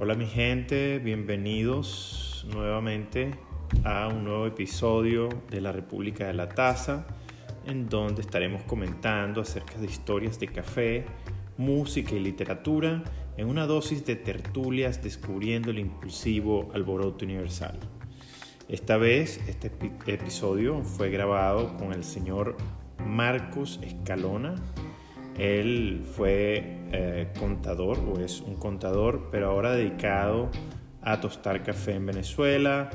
Hola mi gente, bienvenidos nuevamente a un nuevo episodio de la República de la Taza, en donde estaremos comentando acerca de historias de café, música y literatura en una dosis de tertulias descubriendo el impulsivo alboroto universal. Esta vez este episodio fue grabado con el señor Marcos Escalona. Él fue eh, contador o es un contador, pero ahora dedicado a tostar café en Venezuela.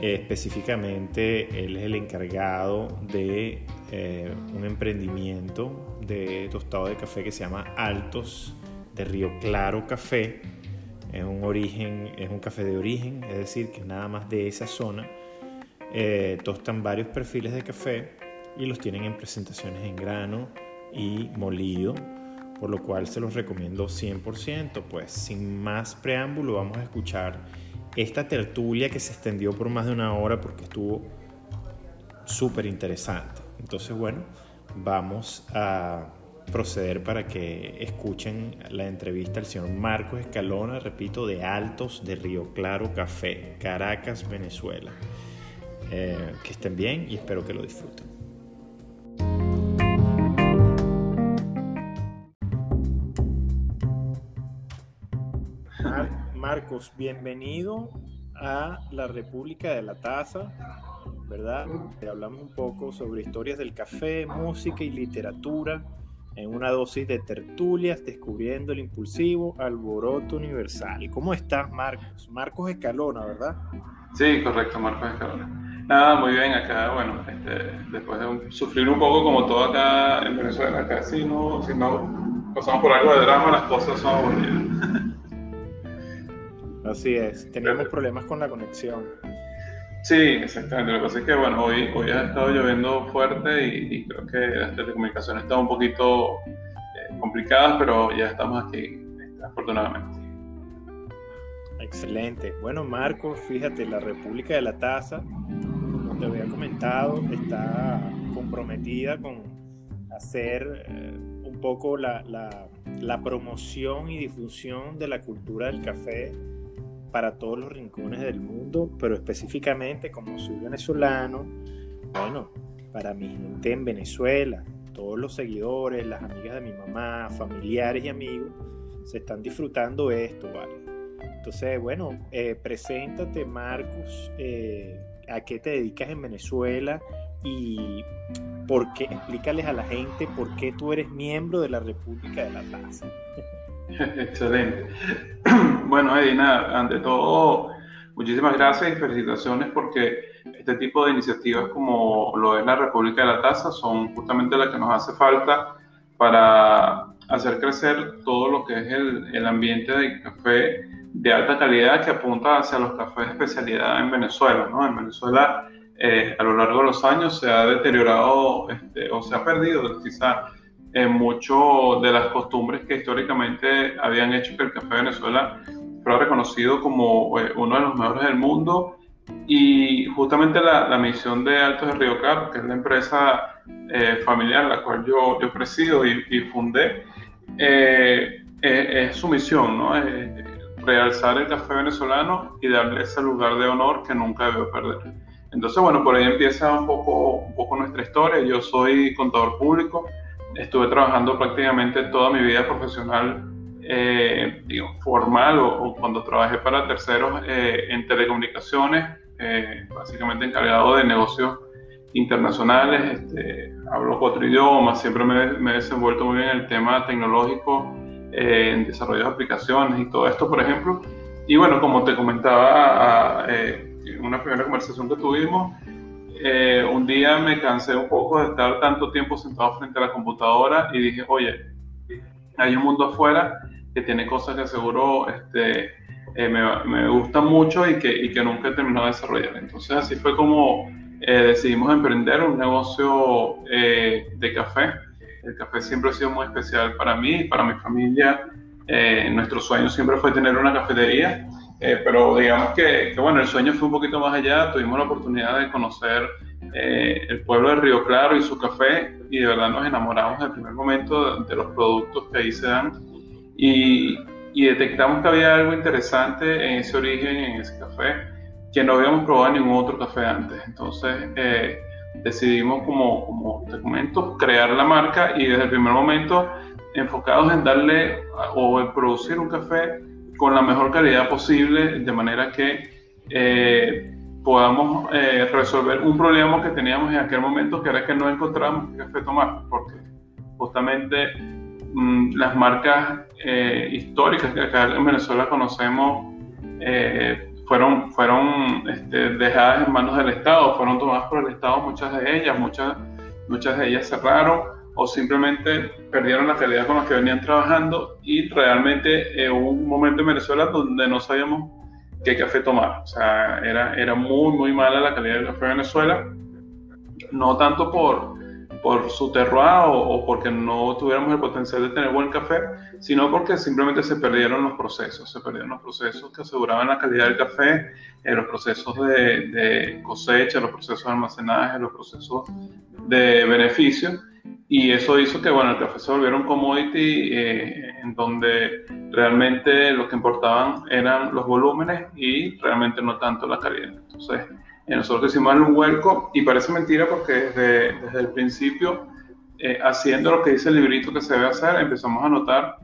específicamente, él es el encargado de eh, un emprendimiento de tostado de café que se llama Altos de Río Claro Café. Es un origen, es un café de origen, es decir, que nada más de esa zona eh, tostan varios perfiles de café y los tienen en presentaciones en grano y molido, por lo cual se los recomiendo 100%. Pues sin más preámbulo vamos a escuchar esta tertulia que se extendió por más de una hora porque estuvo súper interesante. Entonces, bueno, vamos a proceder para que escuchen la entrevista al señor Marcos Escalona, repito, de Altos de Río Claro Café, Caracas, Venezuela. Eh, que estén bien y espero que lo disfruten. Marcos, bienvenido a la República de la Taza, ¿verdad? Hablamos un poco sobre historias del café, música y literatura en una dosis de tertulias descubriendo el impulsivo alboroto universal. ¿Cómo estás, Marcos? Marcos Escalona, ¿verdad? Sí, correcto, Marcos Escalona. Nada, muy bien, acá, bueno, este, después de sufrir un poco como todo acá en Venezuela, acá si no, si no pasamos por algo de drama, las cosas son aburridas. Así es, teníamos problemas con la conexión. Sí, exactamente. Lo que pasa es que, bueno, hoy, hoy ha estado lloviendo fuerte y, creo que las telecomunicaciones están un poquito eh, complicadas, pero ya estamos aquí, afortunadamente. Excelente. Bueno, Marcos, fíjate, la República de la Taza, como te había comentado, está comprometida con hacer eh, un poco la, la, la promoción y difusión de la cultura del café para todos los rincones del mundo, pero específicamente como soy venezolano, bueno, para mi gente en Venezuela, todos los seguidores, las amigas de mi mamá, familiares y amigos, se están disfrutando esto, ¿vale? Entonces, bueno, eh, preséntate, Marcos, eh, a qué te dedicas en Venezuela y por qué, explícales a la gente por qué tú eres miembro de la República de la Taza. Excelente. Bueno, Edina, ante todo, muchísimas gracias y felicitaciones porque este tipo de iniciativas como lo es la República de la Taza son justamente las que nos hace falta para hacer crecer todo lo que es el, ambiente de café de alta calidad que apunta hacia los cafés de especialidad en Venezuela. ¿no? En Venezuela, eh, a lo largo de los años, se ha deteriorado este, o se ha perdido quizá en mucho de las costumbres que históricamente habían hecho que el café de Venezuela fuera reconocido como eh, uno de los mejores del mundo. Y justamente la, misión de Altos de Río Claro, que es la empresa eh, familiar la cual yo, yo presido y, fundé, eh, es, su misión, ¿no? realzar el café venezolano y darle ese lugar de honor que nunca debió perder. Entonces, bueno, por ahí empieza un poco, un poco nuestra historia. Yo soy contador público, estuve trabajando prácticamente toda mi vida profesional, eh, digo, formal o, cuando trabajé para terceros eh, en telecomunicaciones, eh, básicamente encargado de negocios internacionales, este, hablo cuatro idiomas, siempre me, me, he desenvuelto muy bien en el tema tecnológico, en desarrollo de aplicaciones y todo esto, por ejemplo. Y bueno, como te comentaba en una primera conversación que tuvimos, eh, un día me cansé un poco de estar tanto tiempo sentado frente a la computadora y dije, oye, hay un mundo afuera que tiene cosas que seguro este, eh, me, me gustan mucho y que, y que nunca he terminado de desarrollar. Entonces así fue como eh, decidimos emprender un negocio de café. El café siempre ha sido muy especial para mí y para mi familia. nuestro sueño siempre fue tener una cafetería eh, pero digamos que, bueno, el sueño fue un poquito más allá, tuvimos la oportunidad de conocer eh, el pueblo de Río Claro y su café y de verdad nos enamoramos en el primer momento de, los productos que ahí se dan y, detectamos que había algo interesante en ese origen, en ese café, que no habíamos probado en ningún otro café antes. Entonces eh, decidimos, como, como te comento, crear la marca y desde el primer momento enfocados en darle o en producir un café con la mejor calidad posible, de manera que eh, podamos eh, resolver un problema que teníamos en aquel momento, que era que no encontrábamos qué café tomar, porque justamente las marcas eh, históricas que acá en Venezuela conocemos fueron, fueron este, dejadas en manos del Estado, fueron tomadas por el Estado muchas de ellas, muchas, muchas de ellas cerraron o simplemente perdieron la calidad con la que venían trabajando y realmente hubo un momento en Venezuela donde no sabíamos qué café tomar. O sea, era, era muy, muy mala la calidad del café de Venezuela, no tanto por, por su terroir o, porque no tuviéramos el potencial de tener buen café, sino porque simplemente se perdieron los procesos, se perdieron los procesos que aseguraban la calidad del café, eh, los procesos de, cosecha, los procesos de almacenaje, los procesos de beneficio y eso hizo que bueno, el café se volviera un commodity eh, en donde realmente lo que importaban eran los volúmenes y realmente no tanto la calidad. Entonces, eh, nosotros hicimos un hueco y parece mentira porque desde, desde el principio, eh, haciendo lo que dice el librito que se debe hacer, empezamos a notar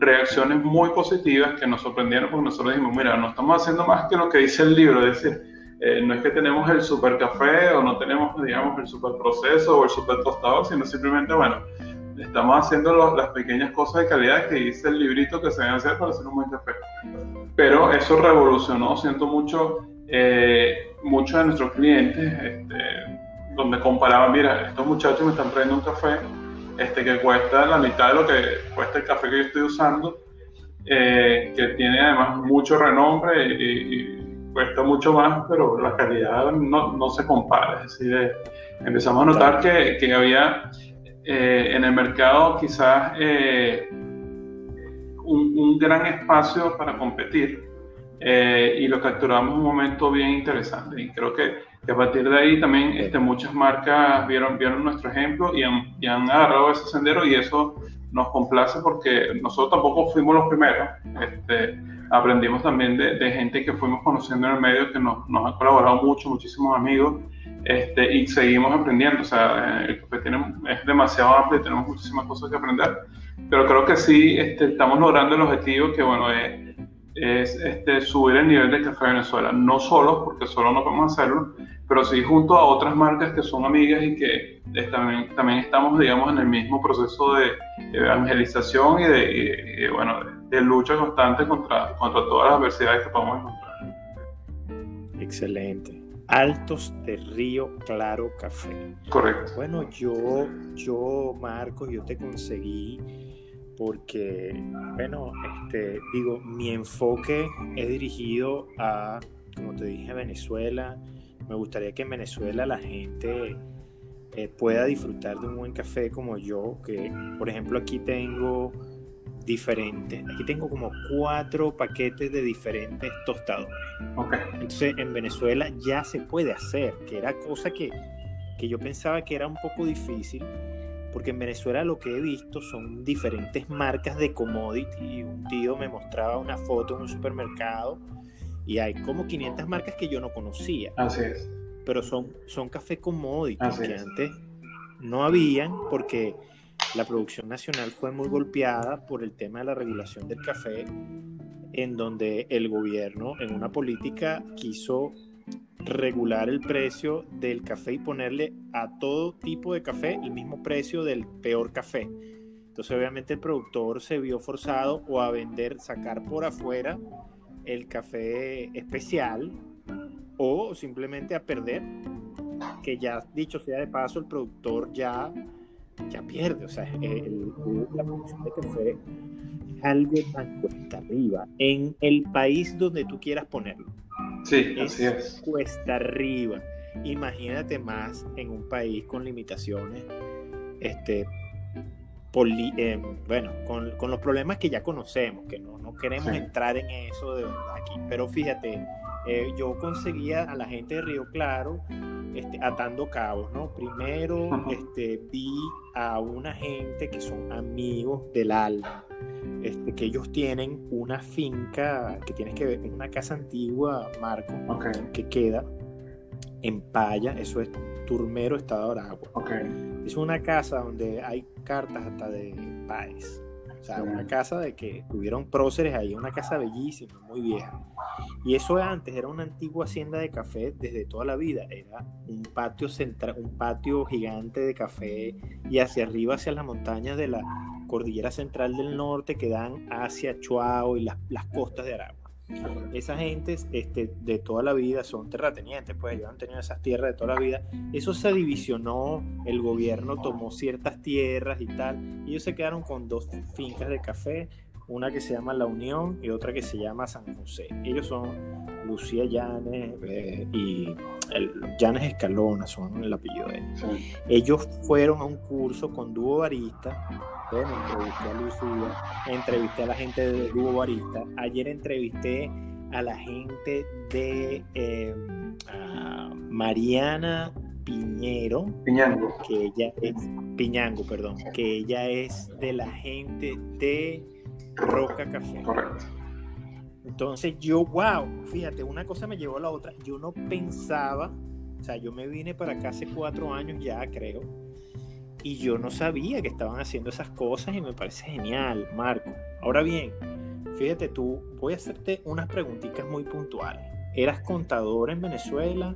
reacciones muy positivas que nos sorprendieron porque nosotros dijimos, mira, no estamos haciendo más que lo que dice el libro, es decir, eh, no es que tenemos el super café o no tenemos, digamos, el super proceso o el super tostador, sino simplemente, bueno, estamos haciendo las pequeñas cosas de calidad que dice el librito que se deben hacer para hacer un buen café. Pero eso revolucionó, siento mucho, eh, muchos de nuestros clientes, este, donde comparaban, mira, estos muchachos me están trayendo un café este, que cuesta la mitad de lo que cuesta el café que yo estoy usando, eh, que tiene además mucho renombre y cuesta mucho más, pero la calidad no, no se compara. Es decir, eh, empezamos a notar que, que había eh, en el mercado quizás un, un, gran espacio para competir y lo capturamos un momento bien interesante. Y creo que, que a partir de ahí también este, muchas marcas vieron, vieron nuestro ejemplo y han, y han agarrado ese sendero y eso nos complace porque nosotros tampoco fuimos los primeros. Este, aprendimos también de, gente que fuimos conociendo en el medio, que nos, nos colaborado mucho, muchísimos amigos, este, y seguimos aprendiendo. O sea, el café tiene, es demasiado amplio y tenemos muchísimas cosas que aprender, pero creo que sí este, estamos logrando el objetivo que, bueno, es, es este, subir el nivel de café de Venezuela. No solo, porque solo no podemos hacerlo, pero sí junto a otras marcas que son amigas y que también, también estamos, digamos, en el mismo proceso de evangelización y de, bueno, de, lucha constante contra, contra todas las adversidades que podemos encontrar. Excelente. Altos de Río Claro Café. Correcto. Bueno, yo, yo, Marcos, yo te conseguí porque, bueno, este, digo, mi enfoque es dirigido a, como te dije, Venezuela. Me gustaría que en Venezuela la gente eh, pueda disfrutar de un buen café como yo, que por ejemplo aquí tengo diferentes, aquí tengo como cuatro paquetes de diferentes tostadores. Entonces en Venezuela ya se puede hacer, que era cosa que, que yo pensaba que era un poco difícil porque en Venezuela lo que he visto son diferentes marcas de commodity. Un tío me mostraba una foto en un supermercado y hay como 500 marcas que yo no conocía. Así es. Pero son, son café commodity que antes no habían porque la producción nacional fue muy golpeada por el tema de la regulación del café, en donde el gobierno en una política quiso regular el precio del café y ponerle a todo tipo de café el mismo precio del peor café. Entonces obviamente el productor se vio forzado o a vender, sacar por afuera el café especial o simplemente a perder, que ya dicho sea de paso, el productor ya, ya pierde. O sea, la producción de café es algo tan cuesta arriba en el país donde tú quieras ponerlo. Sí, así es. Cuesta arriba. Imagínate más en un país con limitaciones, este, eh, bueno, con, con, los problemas que ya conocemos, que no, no queremos entrar en eso de verdad aquí. Pero fíjate, eh, yo conseguía a la gente de Río Claro este, atando cabos, ¿no? Primero este, vi a una gente que son amigos del alma este, que ellos tienen una finca que tienes que ver, una casa antigua, Marco, que queda en Paya, eso es Turmero, Estado de Aragua. Es una casa donde hay cartas hasta de Páez. O sea, una casa de que tuvieron próceres ahí, una casa bellísima, muy vieja. Y eso antes era una antigua hacienda de café desde toda la vida. Era un patio central, un patio gigante de café y hacia arriba, hacia las montañas de la cordillera central del norte que dan hacia Chuao y las, las costas de Aragua. Esas gentes este, de toda la vida son terratenientes, pues ellos han tenido esas tierras de toda la vida. Eso se divisionó, el gobierno tomó ciertas tierras y tal, y ellos se quedaron con dos fincas de café, una que se llama La Unión y otra que se llama San José. Ellos son Lucía Llanes eh, y el, Llanes Escalona, son el apellido de ellos. Ellos fueron a un curso con Dúo Barista entrevisté a Lucía, entrevisté a la gente de Dúo Barista. Ayer entrevisté a la gente de em, Mariana Piñero. Piñango. Que ella es. Piñango, perdón. Que ella es de la gente de Roca Café. Correcto. Entonces yo, wow, fíjate, una cosa me llevó a la otra. Yo no pensaba, o sea, yo me vine para acá hace cuatro años ya, creo y yo no sabía que estaban haciendo esas cosas y me parece genial, Marco. Ahora bien, fíjate tú, voy a hacerte unas preguntitas muy puntuales. Eras contador en Venezuela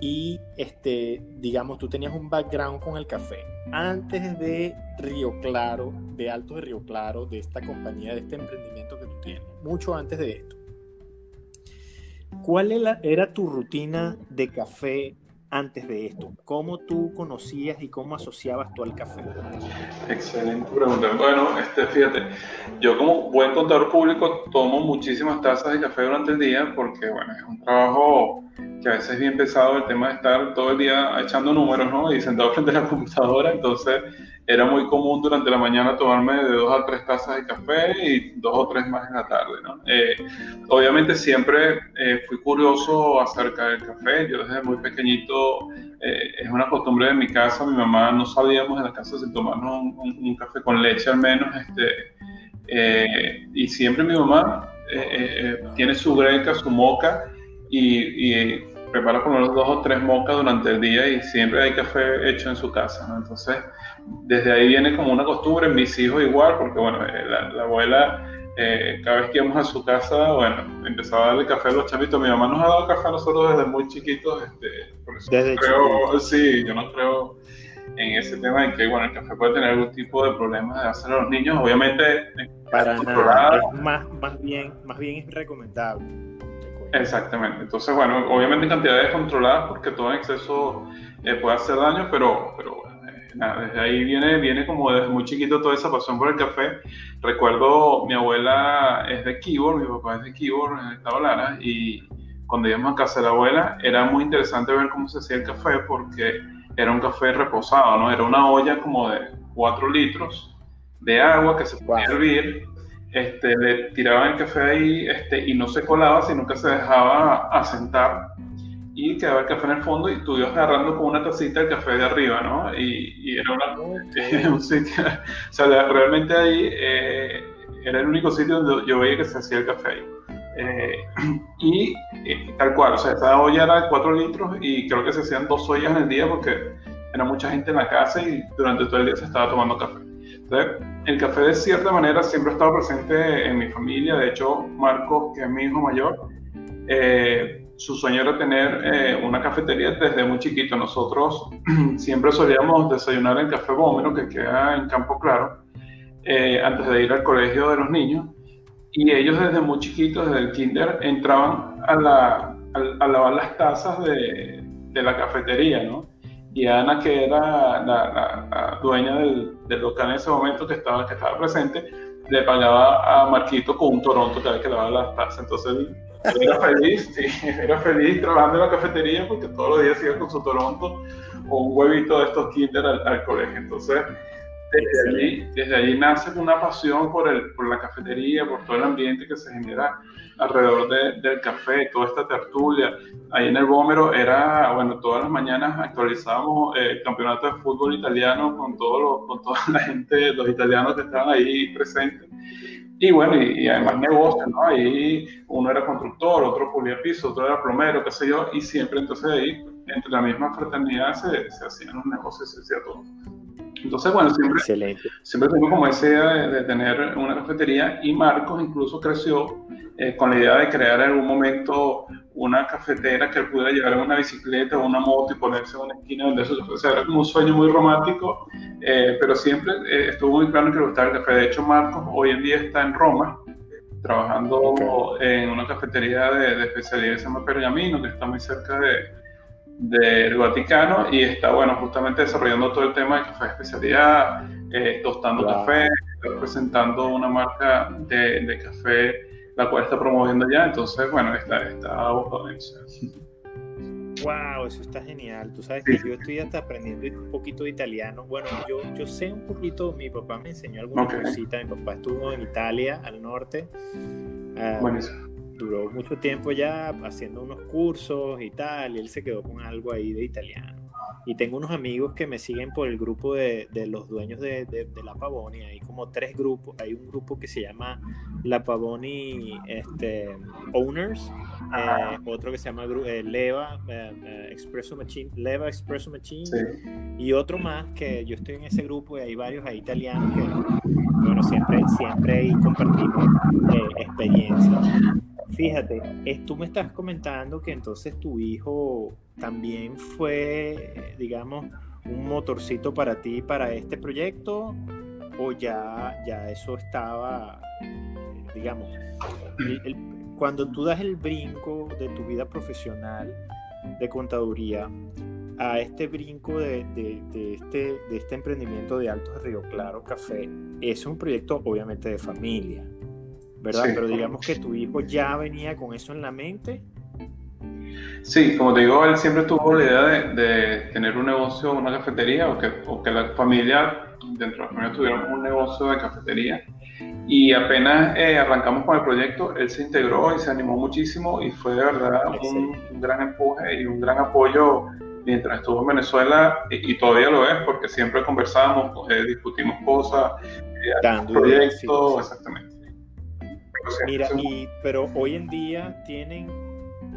y este, digamos, tú tenías un background con el café. Antes de Río Claro, de Alto de Río Claro, de esta compañía, de este emprendimiento que tú tienes, mucho antes de esto. ¿Cuál era tu rutina de café antes de esto? ¿Cómo tú conocías y cómo asociabas tú al café? Excelente pregunta. Bueno, este, fíjate, yo como buen contador público tomo muchísimas tazas de café durante el día porque, bueno, es un trabajo que a veces es bien pesado el tema de estar todo el día echando números, ¿no? Y sentado frente a la computadora, entonces era muy común durante la mañana tomarme de dos a tres tazas de café y dos o tres más en la tarde, ¿no? Eh, obviamente siempre eh, fui curioso acerca del café, yo desde muy pequeñito, eh, es una costumbre de mi casa, mi mamá no sabíamos en la casa si tomarnos un, café con leche al menos, este, y siempre mi mamá tiene su greca, su moca, y, y prepara por lo menos dos o tres mocas durante el día y siempre hay café hecho en su casa, ¿no? Entonces, desde ahí viene como una costumbre, mis hijos igual, porque bueno, eh, la, abuela, eh, cada vez que íbamos a su casa, bueno, empezaba a darle café a los chavitos. Mi mamá nos ha dado café a nosotros desde muy chiquitos, este, por eso desde creo, sí, yo no creo en ese tema de que, bueno, el café puede tener algún tipo de problemas de hacer a los niños, obviamente... Para nada, es más, más, bien, más bien es recomendable. Exactamente. Entonces, bueno, obviamente en cantidades controladas porque todo en exceso eh, puede hacer daño, pero, pero eh, desde ahí viene, viene como desde muy chiquito toda esa pasión por el café. Recuerdo, mi abuela es de Keyboard, mi papá es de Keyboard en el estado Lara, y cuando íbamos a casa de la abuela era muy interesante ver cómo se hacía el café porque era un café reposado, ¿no? Era una olla como de 4 litros de agua que se podía hervir este, le tiraban el café ahí este, y no se colaba, sino que se dejaba asentar y quedaba el café en el fondo y tú ibas agarrando con una tacita el café de arriba, ¿no? Y, era un sitio, o sea, realmente ahí eh, era el único sitio donde yo veía que se hacía el café ahí. Eh, y eh, tal cual, o sea, esa olla era de 4 litros y creo que se hacían dos ollas en el día porque era mucha gente en la casa y durante todo el día se estaba tomando café. Entonces, el café de cierta manera siempre ha estado presente en mi familia. De hecho, Marcos, que es mi hijo mayor, eh, su sueño era tener eh, una cafetería desde muy chiquito. Nosotros siempre solíamos desayunar en Café Bómero, que queda en Campo Claro, eh, antes de ir al colegio de los niños. Y ellos desde muy chiquitos, desde el kinder, entraban a, la, a, lavar las tazas de, de la cafetería, ¿no? Y Ana, que era la, dueña del, local en ese momento que estaba, que estaba presente, le pagaba a Marquito con un Toronto cada vez que lavaba las tazas. Entonces era feliz, sí, era feliz trabajando en la cafetería porque todos los días iba con su Toronto o un huevito de estos Kinder al, al colegio. Entonces, desde allí, desde allí nace una pasión por, el, por la cafetería, por todo el ambiente que se genera alrededor del café, toda esta tertulia. Ahí en el Bómero era, bueno, todas las mañanas actualizábamos el campeonato de fútbol italiano con, todo con toda la gente, los italianos que estaban ahí presentes. Y bueno, y, además negocio, ¿no? Ahí uno era constructor, otro pulía piso, otro era plomero, qué sé yo, y siempre entonces ahí, entre la misma fraternidad, se, se hacían los negocios, se hacía todo. Entonces, bueno, siempre, siempre tengo como esa idea de, tener una cafetería y Marcos incluso creció eh, con la idea de crear en algún momento una cafetera que él pudiera llevar en una bicicleta o una moto y ponerse en una esquina donde eso o sea, era como un sueño muy romántico, eh, pero siempre eh, estuvo muy claro que le gustaba el café. De hecho, Marcos hoy en día está en Roma trabajando en una cafetería de, de especialidad que se llama Pergamino, que está muy cerca de, del Vaticano y está, bueno, justamente desarrollando todo el tema de café de especialidad, eh, tostando café, presentando una marca de, de, café, la cual está promoviendo ya, entonces, bueno, está, está Wow, eso está genial. Tú sabes que yo estoy hasta aprendiendo un poquito de italiano. Bueno, yo, yo sé un poquito, mi papá me enseñó algunas cositas. Mi papá estuvo en Italia, al norte. Uh, duró mucho tiempo ya haciendo unos cursos y tal, y él se quedó con algo ahí de italiano. Y tengo unos amigos que me siguen por el grupo de, de los dueños de, de, La Pavoni. Hay como tres grupos. Hay un grupo que se llama La Pavoni este, Owners. Eh, otro que se llama eh, Leva eh, Expresso Machine. Leva Expresso Machine. Y otro más que yo estoy en ese grupo y hay varios ahí italianos que, bueno, siempre, siempre ahí compartimos experiencias. Fíjate, tú me estás comentando que entonces tu hijo también fue, digamos, un motorcito para ti, para este proyecto, o ya, ya eso estaba, digamos, cuando tú das el brinco de tu vida profesional de contaduría a este brinco de, este, de este emprendimiento de Altos de Río Claro Café, es un proyecto obviamente de familia. ¿Verdad? Pero digamos que tu hijo ya venía con eso en la mente. Sí, como te digo, él siempre tuvo la idea de, tener un negocio, una cafetería, o que, o que, la familia, dentro de la familia tuviéramos un negocio de cafetería. Y apenas eh, arrancamos con el proyecto, él se integró y se animó muchísimo y fue de verdad un, gran empuje y un gran apoyo mientras estuvo en Venezuela y, todavía lo es porque siempre conversamos, eh, discutimos cosas, eh, proyectos, exactamente. Mira, y, pero hoy en día tienen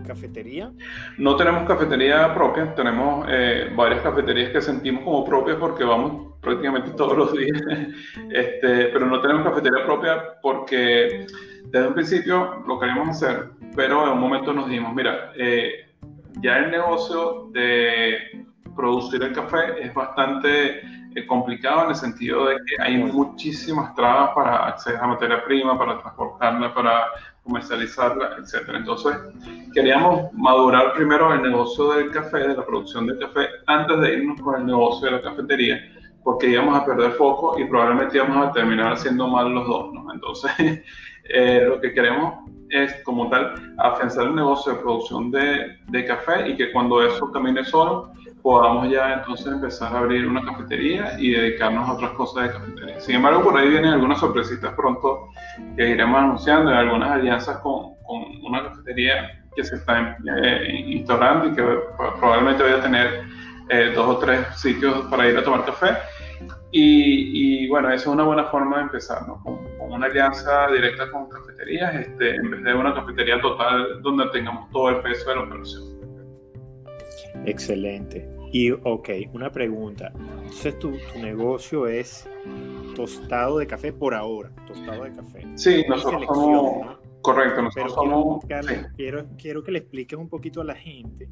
cafetería? No tenemos cafetería propia, tenemos eh, varias cafeterías que sentimos como propias porque vamos prácticamente todos los días, este, pero no tenemos cafetería propia porque desde un principio lo queríamos hacer, pero en un momento nos dijimos, mira, eh, ya el negocio de producir el café es bastante eh, complicado en el sentido de que hay muchísimas trabas para acceder a materia prima, para transportarla, para comercializarla, etc. Entonces, queríamos madurar primero el negocio del café, de la producción del café, antes de irnos con el negocio de la cafetería, porque íbamos a perder foco y probablemente íbamos a terminar haciendo mal los dos, ¿no? Entonces, eh, lo que queremos es, como tal, afianzar el negocio de producción de, de café y que cuando eso camine solo, podamos ya entonces empezar a abrir una cafetería y dedicarnos a otras cosas de cafetería. Sin embargo, por ahí vienen algunas sorpresitas pronto que iremos anunciando, algunas alianzas con, con una cafetería que se está eh, instaurando y que probablemente vaya a tener eh, dos o tres sitios para ir a tomar café. Y, y, bueno, esa es una buena forma de empezar, ¿no? Con, con, una alianza directa con cafeterías, este, en vez de una cafetería total donde tengamos todo el peso de la operación. Excelente. Y, ok, una pregunta. Entonces, tu, tu, negocio es tostado de café por ahora, tostado de café. Sí, nosotros somos... Correcto, nosotros somos... Quiero, quiero, que le expliques un poquito a la gente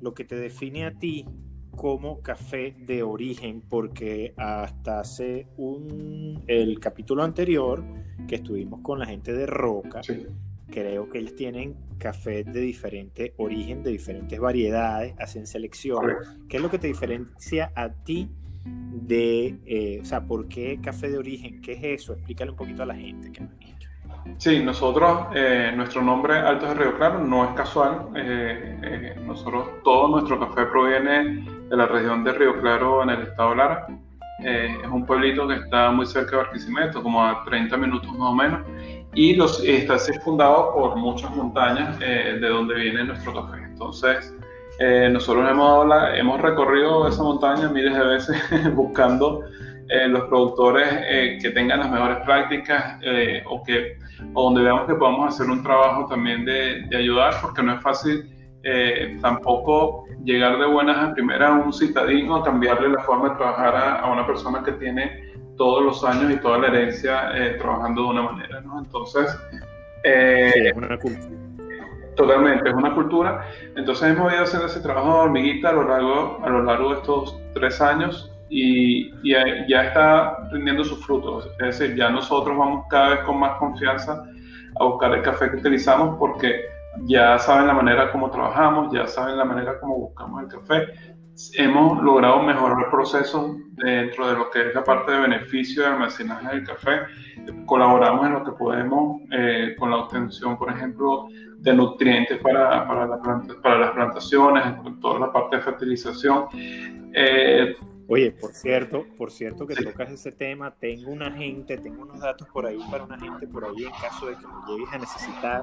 lo que te define a ti como café de origen, porque hasta hace un, el capítulo anterior que estuvimos con la gente de Roca, sí creo que ellos tienen café de diferente origen, de diferentes variedades, hacen selección. ¿Qué es lo que te diferencia a ti de, eh, o sea, por qué café de origen? ¿Qué es eso? Explícale un poquito a la gente que Sí, nosotros, eh, nuestro nombre Altos de Río Claro no es casual. Eh, nosotros, todo nuestro café proviene de la región de Río Claro en el estado de Lara. es un pueblito que está muy cerca de Barquisimeto, como a 30 minutos más o menos y los, está circundado por muchas montañas eh, de donde viene nuestro café. Entonces, eh, nosotros hemos, hemos recorrido esa montaña miles de veces buscando eh, los productores eh, que tengan las mejores prácticas eh, o, que, o donde veamos que podamos hacer un trabajo también de, de ayudar, porque no es fácil tampoco llegar de buenas a primeras a un citadino, cambiarle la forma de trabajar a, a, una persona que tiene todos los años y toda la herencia trabajando de una manera. ¿no? Entonces, sí, es una cultura. Totalmente, es una cultura. Entonces hemos ido haciendo ese trabajo de hormiguita a lo largo, a lo largo de estos tres años y, ya está rindiendo sus frutos. Es decir, ya nosotros vamos cada vez con más confianza a buscar el café que utilizamos porque ya saben la manera como trabajamos, ya saben la manera como buscamos el café. Hemos logrado mejorar procesos dentro de lo que es la parte de beneficio de almacenaje del café. Colaboramos en lo que podemos eh, con la obtención, por ejemplo, de nutrientes para, para, la para las plantaciones, toda la parte de fertilización. Eh, Oye, por cierto, por cierto que tocas ese tema, tengo una gente, tengo unos datos por ahí para una gente por ahí en caso de que me llegues a necesitar,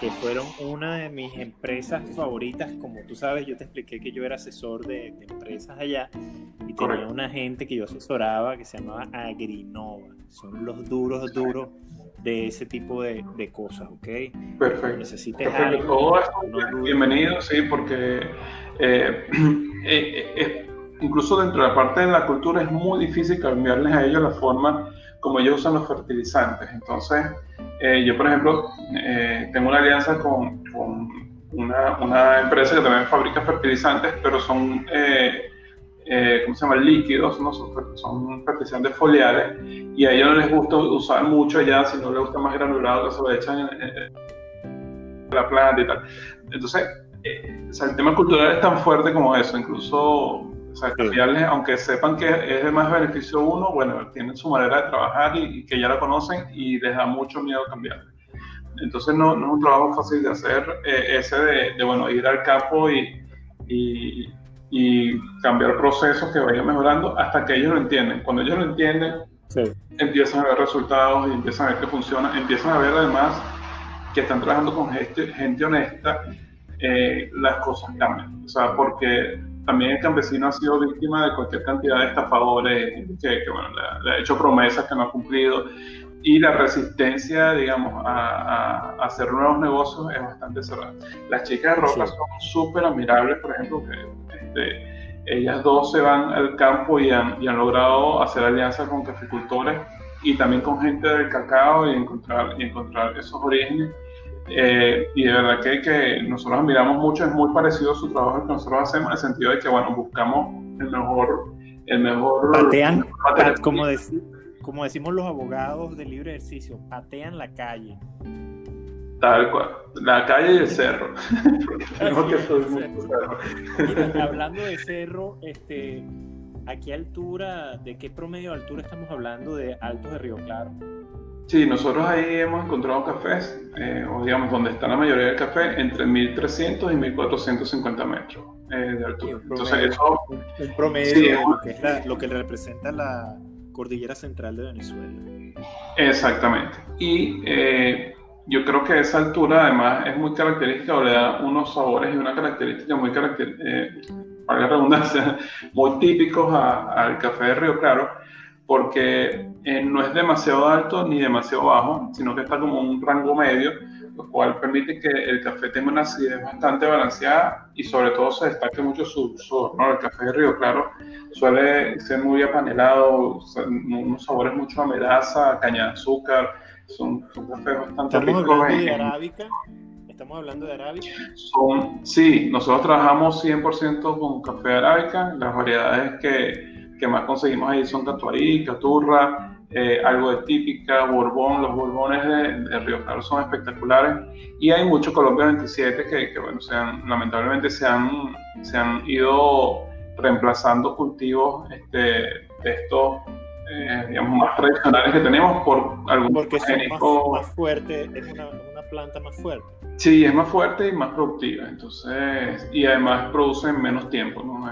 que fueron una de mis empresas favoritas, como tú sabes, yo te expliqué que yo era asesor de, empresas allá y tenía una gente que yo asesoraba que se llamaba Agrinova, son los duros, duros de ese tipo de, cosas, ¿ok? Perfecto. Necesites Algo, bienvenido, sí, porque eh, eh, eh incluso dentro de la parte de la cultura es muy difícil cambiarles a ellos la forma como ellos usan los fertilizantes. Entonces, eh, yo por ejemplo eh, tengo una alianza con, una, empresa que también fabrica fertilizantes, pero son, eh, ¿cómo se llama? Líquidos, ¿no? son, fertilizantes foliares y a ellos no les gusta usar mucho ya, si no les gusta más granulado, que se lo echan en, la planta y tal. Entonces, el tema cultural es tan fuerte como eso, incluso o sea, cambiarles, aunque sepan que es de más beneficio uno, bueno, tienen su manera de trabajar y, que ya la conocen y les da mucho miedo cambiarle. Entonces no, no, es un trabajo fácil de hacer eh, ese de, bueno, ir al campo y, y, y, cambiar procesos que vayan mejorando hasta que ellos lo entienden. Cuando ellos lo entienden, empiezan a ver resultados y empiezan a ver que funciona, empiezan a ver además que están trabajando con gente, gente honesta, eh, las cosas cambian. O sea, porque también el campesino ha sido víctima de cualquier cantidad de estafadores que, bueno, le, ha hecho promesas que no ha cumplido. Y la resistencia, digamos, a, hacer nuevos negocios es bastante cerrada. Las chicas de Roca son súper admirables, por ejemplo, que este, ellas dos se van al campo y han, y han logrado hacer alianzas con caficultores y también con gente del cacao y encontrar, y encontrar esos orígenes eh, y de verdad que, que nosotros admiramos mucho, es muy parecido a su trabajo que nosotros hacemos, en el sentido de que, bueno, buscamos el mejor... El mejor patean, como, como decimos los abogados de libre ejercicio, patean la calle. Tal cual, la calle y el cerro. hablando de cerro, este, ¿a qué altura, de qué promedio de altura estamos hablando de Altos de Río Claro? Sí, nosotros ahí hemos encontrado cafés, eh, o digamos donde está la mayoría del café, entre 1300 y 1450 metros eh, de altura. Entonces, eso. Un promedio de lo que, es lo que representa la cordillera central de Venezuela. Exactamente. Y eh, yo creo que esa altura, además, es muy característica, o le da unos sabores y una característica muy característica, para la redundancia, muy típicos al café de Río Claro porque eh, no es demasiado alto ni demasiado bajo, sino que está como un rango medio, lo cual permite que el café tenga una acidez bastante balanceada y sobre todo se destaque mucho su dulzor. ¿no? El café de Río Claro suele ser muy apanelado, unos sabores mucho a melaza, caña de azúcar, son, son cafés bastante ¿Estamos Hablando de arábica? ¿Estamos hablando de arábica? Son, sí, nosotros trabajamos 100% con café arábica, las variedades que que más conseguimos ahí son Catuarí, Caturra, eh, algo de típica, Borbón, los Borbones de, Río Claro son espectaculares. Y hay mucho Colombia 27 que, bueno, se lamentablemente se han, se han ido reemplazando cultivos este, de estos eh, digamos, más tradicionales que tenemos por algún Porque son más, fuerte, es una, una, planta más fuerte. Sí, es más fuerte y más productiva, entonces, y además produce en menos tiempo, ¿no?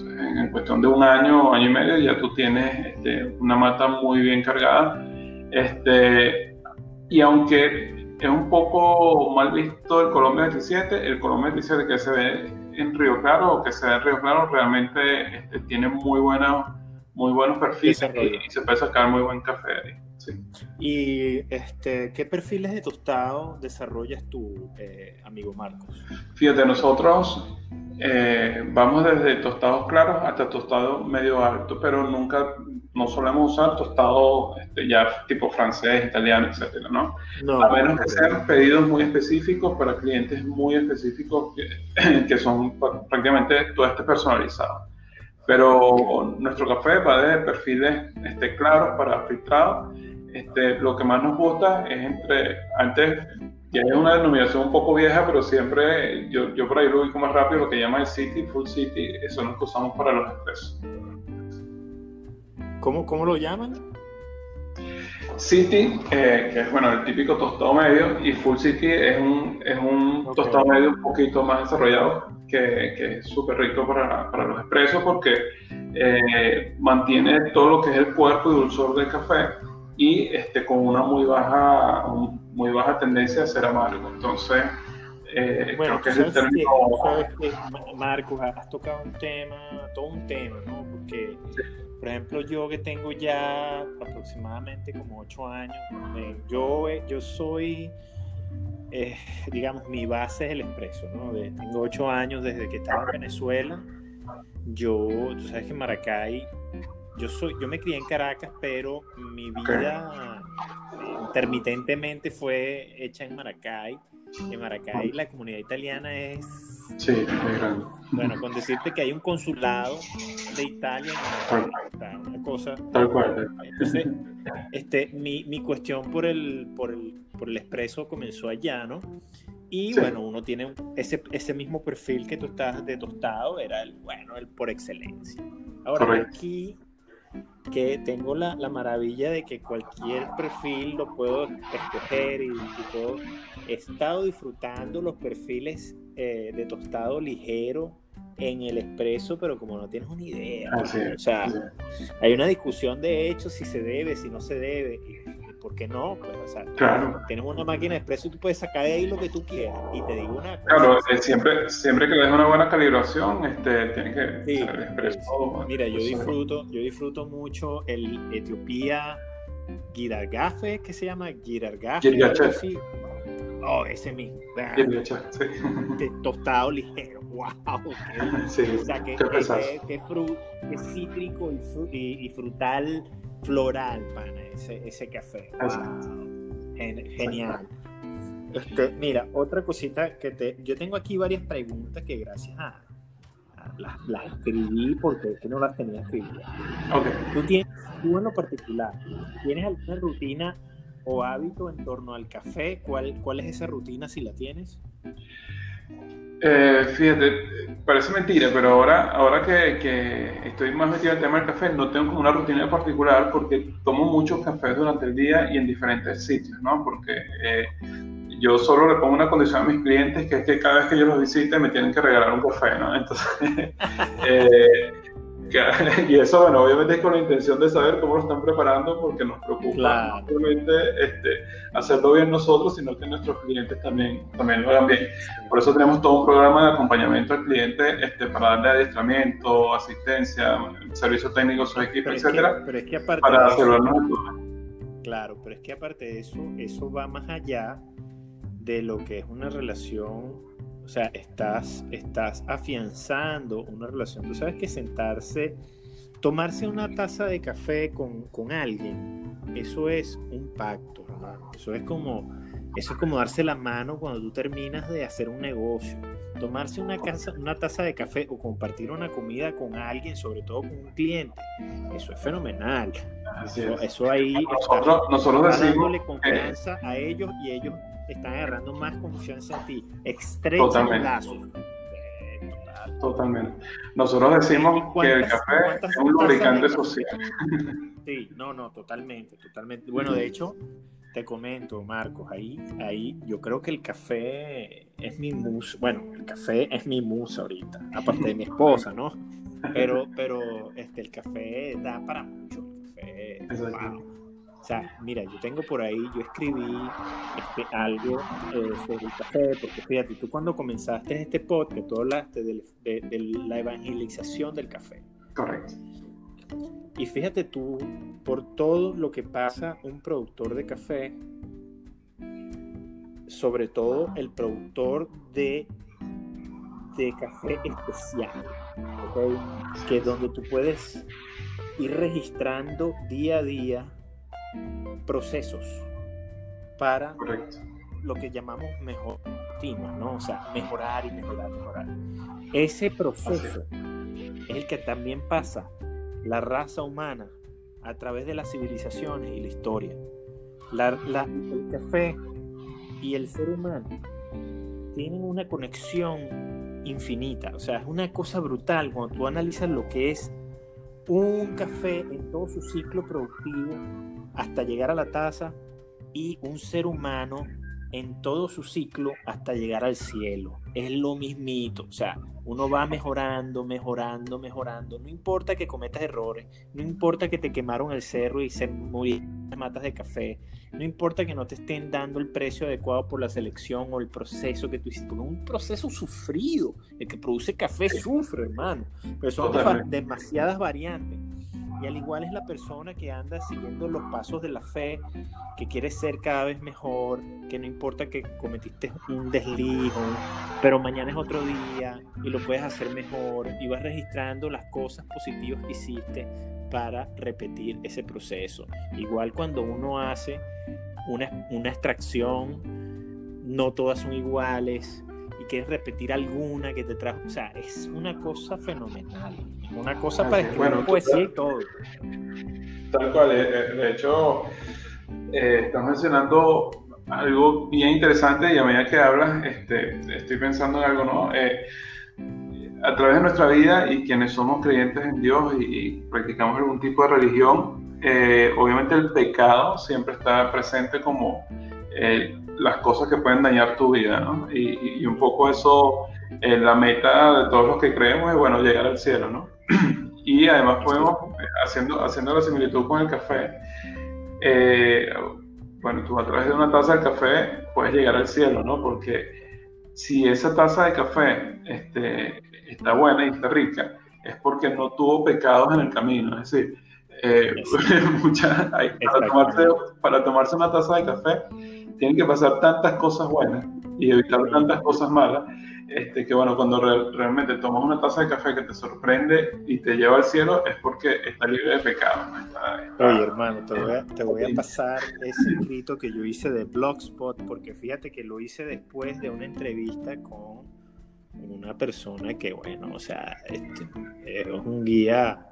En cuestión de un año, año y medio, ya tú tienes este, una mata muy bien cargada. Este, y aunque es un poco mal visto el Colombia 27, el Colombia 27 que se ve en Río Claro o que se ve en Río Claro realmente este, tiene muy buenos, muy buenos perfiles y, se puede sacar muy buen café ahí. ¿Y este, qué perfiles de tostado desarrollas tú, eh, amigo Marcos? Fíjate, nosotros eh, vamos desde tostados claros hasta tostado medio alto, pero nunca, no solemos usar tostado este, ya tipo francés, italiano, etcétera, ¿no? A menos que sean pedidos muy específicos para clientes muy específicos que, que son prácticamente todo este personalizado. Pero nuestro café va de perfiles este, claros para filtrado. Este, lo que más nos gusta es entre, antes ya es una denominación un poco vieja, pero siempre yo, yo por ahí lo ubico más rápido, lo que llama el City, Full City, eso es lo que usamos para los expresos. ¿Cómo, cómo lo llaman? City, eh, que es bueno, el típico tostado medio, y Full City es un, es un tostado medio un poquito más desarrollado, que, que es súper rico para, para, los expresos porque eh, mantiene todo lo que es el cuerpo y dulzor del café y este, con una muy baja, muy baja tendencia a ser amargo. Entonces, eh, bueno, creo que es el término. que, Marcos, has tocado un tema, todo un tema, ¿no? Porque, por ejemplo, yo que tengo ya aproximadamente como ocho años, eh, yo, yo soy. Eh, digamos, mi base es el expreso, ¿no? tengo ocho años desde que estaba en Venezuela. Yo, tú sabes que en Maracay yo soy, yo me crié en Caracas, pero mi vida intermitentemente fue hecha en Maracay. En Maracay la comunidad italiana es... Sí, muy grande. Bueno, con decirte que hay un consulado de Italia en Maracay, una cosa... Tal cual. Entonces, este, mi, mi cuestión por el, por, el, por el expreso comenzó allá, ¿no? Y bueno, uno tiene ese, ese mismo perfil que tú estás de tostado, era el, bueno, el por excelencia. Ahora, aquí que tengo la, la, maravilla de que cualquier perfil lo puedo escoger y, todo. He estado disfrutando los perfiles eh, de tostado ligero en el expreso, pero como no tienes una idea. o sea, hay una discusión de hecho si se debe, si no se debe. ¿Por qué no? Pues, o sea, tenemos una máquina de expreso y tú puedes sacar de ahí lo que tú quieras. Y te digo una cosa. Claro, eh, siempre, siempre que le des una buena calibración, este, tienes que sí, ser expreso. Mira, yo disfruto, yo disfruto mucho el Etiopía Girargafe, que se llama Girargafe. Girargafe. Oh, ese mismo. Sí. Tostado ligero. ¡Wow! Qué, sí, o sea, que, que, que, cítrico y, y frutal floral, pana, ese, ese café. genial. Este, mira, otra cosita que te. Yo tengo aquí varias preguntas que gracias a. las, escribí porque que no las tenía escritas. Okay. Tú, tienes, tú en lo particular, ¿tienes alguna rutina o hábito en torno al café? ¿Cuál, cuál es esa rutina si la tienes? Eh, fíjate, parece mentira, pero ahora, ahora que, estoy más metido en el tema del café, no tengo como una rutina particular porque tomo muchos cafés durante el día y en diferentes sitios, ¿no? Porque eh, yo solo le pongo una condición a mis clientes que es que cada vez que yo los visite me tienen que regalar un café, ¿no? Entonces, eh, y eso, bueno, obviamente es con la intención de saber cómo lo están preparando, porque nos preocupa no solamente este, hacerlo bien nosotros, sino que nuestros clientes también, también lo hagan bien. Por eso tenemos todo un programa de acompañamiento al cliente este, para darle adiestramiento, asistencia, servicio técnico, su equipo, etcétera. pero es que aparte para Claro, pero es que aparte de eso, eso va más allá de lo que es una relación o sea, estás, estás afianzando una relación. Tú sabes que sentarse, tomarse una taza de café con, con alguien, eso es un pacto, hermano. Eso es como, eso es como darse la mano cuando tú terminas de hacer un negocio. Tomarse una, casa, una taza de café o compartir una comida con alguien, sobre todo con un cliente, eso es fenomenal. Eso, ahí nosotros, nosotros dándole confianza a ellos y ellos están agarrando más confianza en ti. Estrecha lazos. Totalmente. Nosotros decimos que el café es un lubricante social. Sí, no, no, totalmente, totalmente. Bueno, de hecho, te comento, Marcos, ahí, ahí yo creo que el café es mi musa, bueno, el café es mi musa ahorita, aparte de mi esposa, ¿no? Pero, pero este, el café da para mucho. El café, o sea, mira, yo tengo por ahí, yo escribí este, algo eh, sobre el café, porque fíjate, tú cuando comenzaste este podcast, tú hablaste de, la evangelización del café. Correcto. Y fíjate tú, por todo lo que pasa un productor de café, sobre todo el productor de, de café especial, que es donde tú puedes ir registrando día a día procesos para lo que llamamos mejor ¿no? O sea, mejorar y mejorar, mejorar. Ese proceso es el que también pasa la raza humana a través de las civilizaciones y la historia. el café y el ser humano tienen una conexión infinita, o sea, es una cosa brutal cuando tú analizas lo que es un café en todo su ciclo productivo hasta llegar a la taza y un ser humano en todo su ciclo hasta llegar al cielo. Es lo mismito, o sea, uno va mejorando, mejorando, mejorando. No importa que cometas errores, no importa que te quemaron el cerro y se murieron matas de café, no importa que no te estén dando el precio adecuado por la selección o el proceso que tú hiciste, porque es un proceso sufrido. El que produce café sufre, hermano, pero son demasiadas variantes. Y al igual es la persona que anda siguiendo los pasos de la fe, que quiere ser cada vez mejor, que no importa que cometiste un desliz, pero mañana es otro día y lo puedes hacer mejor y vas registrando las cosas positivas que hiciste para repetir ese proceso. Igual cuando uno hace una, una extracción, no todas son iguales, y quieres repetir alguna que te trajo. O sea, es una cosa fenomenal. Una cosa para escribir bueno, poesía y todo. Tal cual. Eh, eh, de hecho, eh, estás mencionando algo bien interesante y a medida que hablas, este, estoy pensando en algo, ¿no? a través de nuestra vida y quienes somos creyentes en Dios y, practicamos algún tipo de religión, obviamente el pecado siempre está presente como las cosas que pueden dañar tu vida, ¿no? Y, un poco eso, eh, la meta de todos los que creemos es, bueno, llegar al cielo, ¿no? y además podemos, haciendo, haciendo la similitud con el café, eh, bueno, tú a través de una taza de café puedes llegar al cielo, ¿no? Porque si esa taza de café este, está buena y está rica, es porque no tuvo pecados en el camino, es decir, eh, para, tomarse, para tomarse una taza de café tienen que pasar tantas cosas buenas y evitar tantas cosas malas, este, que bueno, cuando realmente tomas una taza de café que te sorprende y te lleva al cielo, es porque está libre de pecado. Oye, hermano, te voy, a, te voy, a, pasar ese escrito que yo hice de Blogspot, porque fíjate que lo hice después de una entrevista con una persona que, bueno, o sea, este, es un guía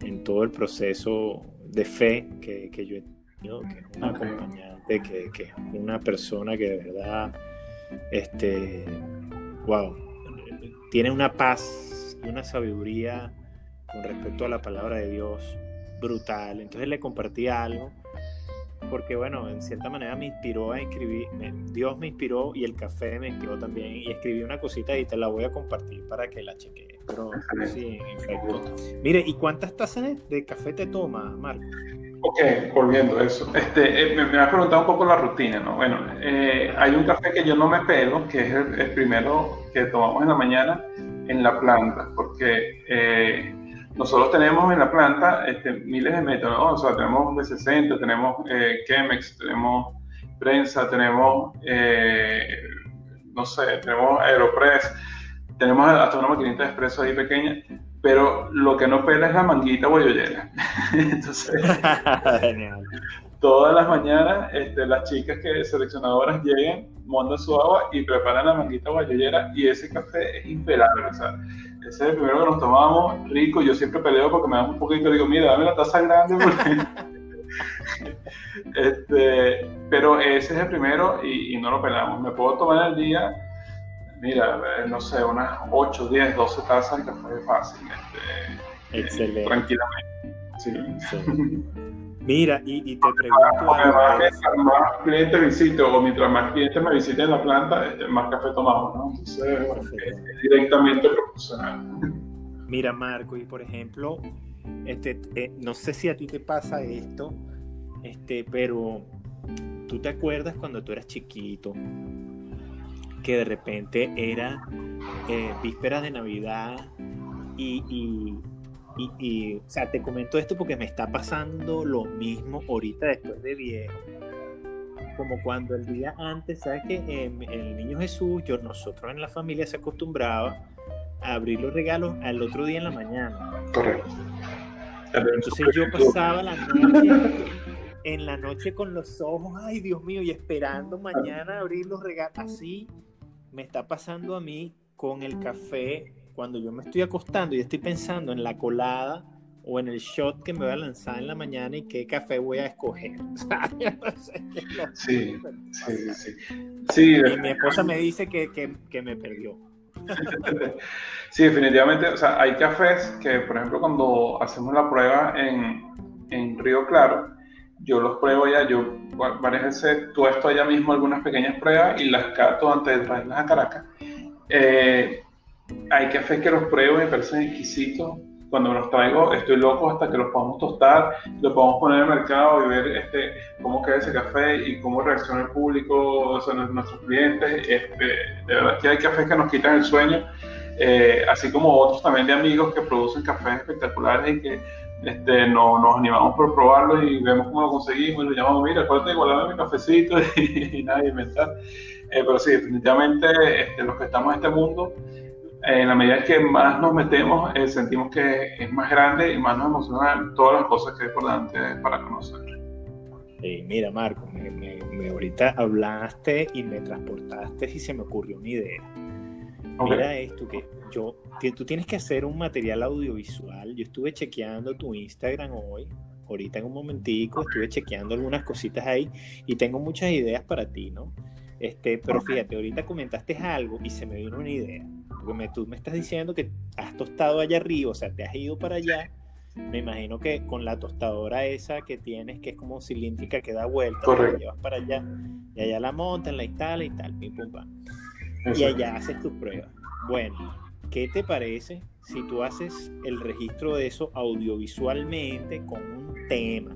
en todo el proceso de fe que, que yo he tenido, que es una compañía que, que, es una persona que de verdad, este, wow, tiene una paz y una sabiduría con respecto a la palabra de Dios brutal. Entonces le compartí algo porque bueno, en cierta manera me inspiró a escribir, Dios me inspiró y el café me inspiró también y escribí una cosita y te la voy a compartir para que la chequees. Pero sí, en efecto. Mire, ¿y cuántas tazas de café te toma, Marcos? Ok, volviendo a eso. Este, eh, me, me has preguntado un poco la rutina, ¿no? Bueno, eh, hay un café que yo no me pego, que es el, primero que tomamos en la mañana en la planta, porque eh, nosotros tenemos en la planta este, miles de métodos, ¿no? O sea, tenemos B60, tenemos Chemex, tenemos prensa, tenemos, no sé, tenemos Aeropress, tenemos hasta una maquinita de expreso ahí pequeña pero lo que no pela es la manguita guayollera. Entonces, todas las mañanas este, las chicas que seleccionadoras llegan, montan su agua y preparan la manguita guayollera y ese café es impelable. O sea, ese es el primero que nos tomamos, rico. Yo siempre peleo porque me da un poquito, digo, mira, dame la taza grande. este, pero ese es el primero y, y no lo pelamos. Me puedo tomar el día mira, eh, no sé, unas 8, 10, 12 tazas de café fácil. Este, eh, Excelente. tranquilamente. Sí. Mira, y, te pregunto. Mientras más clientes visito o mientras más clientes me visiten la planta, este, más café tomamos, ¿no? Entonces, es directamente proporcional. Mira, Marco, y por ejemplo, este, eh, no sé si a ti te pasa esto, este, pero tú te acuerdas cuando tú eras chiquito, que de repente era eh, vísperas de Navidad y, y, o sea, te comento esto porque me está pasando lo mismo ahorita después de viejo. Como cuando el día antes, ¿sabes que El niño Jesús, yo, nosotros en la familia se acostumbraba a abrir los regalos al otro día en la mañana. Correcto. Entonces yo pasaba la noche en la noche con los ojos, ay Dios mío, y esperando mañana abrir los regalos. Así me está pasando a mí con el café cuando yo me estoy acostando y estoy pensando en la colada o en el shot que me voy a lanzar en la mañana y qué café voy a escoger. sí, sí, sí, sí. Y mi esposa me dice que, que, me perdió. sí, definitivamente. O sea, hay cafés que, por ejemplo, cuando hacemos la prueba en, en Río Claro, yo los pruebo ya, yo varias veces esto allá mismo algunas pequeñas pruebas y las cato antes de traerlas a Caracas. Eh, hay cafés que los pruebo y me parecen exquisitos. Cuando me los traigo estoy loco hasta que los podamos tostar, los podamos poner en el mercado y ver este, cómo queda ese café y cómo reacciona el público, o sea, nuestros clientes. Este, de verdad que hay cafés que nos quitan el sueño, eh, así como otros también de amigos que producen cafés espectaculares y que este, no, nos animamos por probarlo y vemos cómo lo conseguimos y lo llamamos, mira, acuérdate de guardarme mi cafecito y, nada, inventar. Eh, pero sí, definitivamente este, los que estamos en este mundo, en la medida que más nos metemos, eh, sentimos que es más grande y más nos emocionan todas las cosas que hay por delante para conocer. Sí, mira, Marco, me, me, ahorita hablaste y me transportaste y se me ocurrió una idea. Mira esto, que yo, que tú tienes que hacer un material audiovisual. Yo estuve chequeando tu Instagram hoy, ahorita en un momentico, estuve chequeando algunas cositas ahí y tengo muchas ideas para ti, ¿no? Este, pero fíjate, ahorita comentaste algo y se me vino una idea. Porque me, tú me estás diciendo que has tostado allá arriba, o sea, te has ido para allá. Me imagino que con la tostadora esa que tienes, que es como cilíndrica, que da vuelta, la llevas para allá y allá la montan, la instalan y tal, pim, pum, pam. Y allá haces tus pruebas. Bueno, ¿qué te parece si tú haces el registro de eso audiovisualmente con un tema?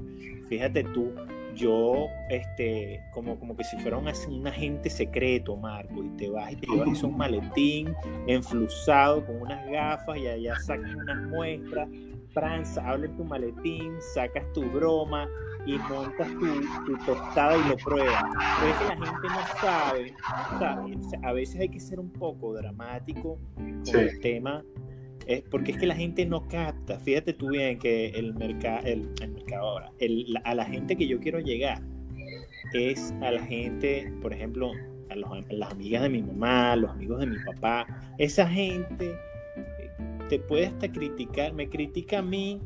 Fíjate tú, yo, este, como, como que si fuera un, un, agente secreto, Marco, y te vas y te llevas un maletín enflusado con unas gafas y allá sacas unas muestras, Franza, abre tu maletín, sacas tu broma y montas tu, tostada y lo pruebas. Pero es que la gente no sabe, a veces hay que ser un poco dramático con el tema es porque es que la gente no capta. Fíjate tú bien que el, mercado el, mercado ahora, a la gente que yo quiero llegar es a la gente, por ejemplo, a, las amigas de mi mamá, los amigos de mi papá. Esa gente eh, te puede hasta criticar, me critica a mí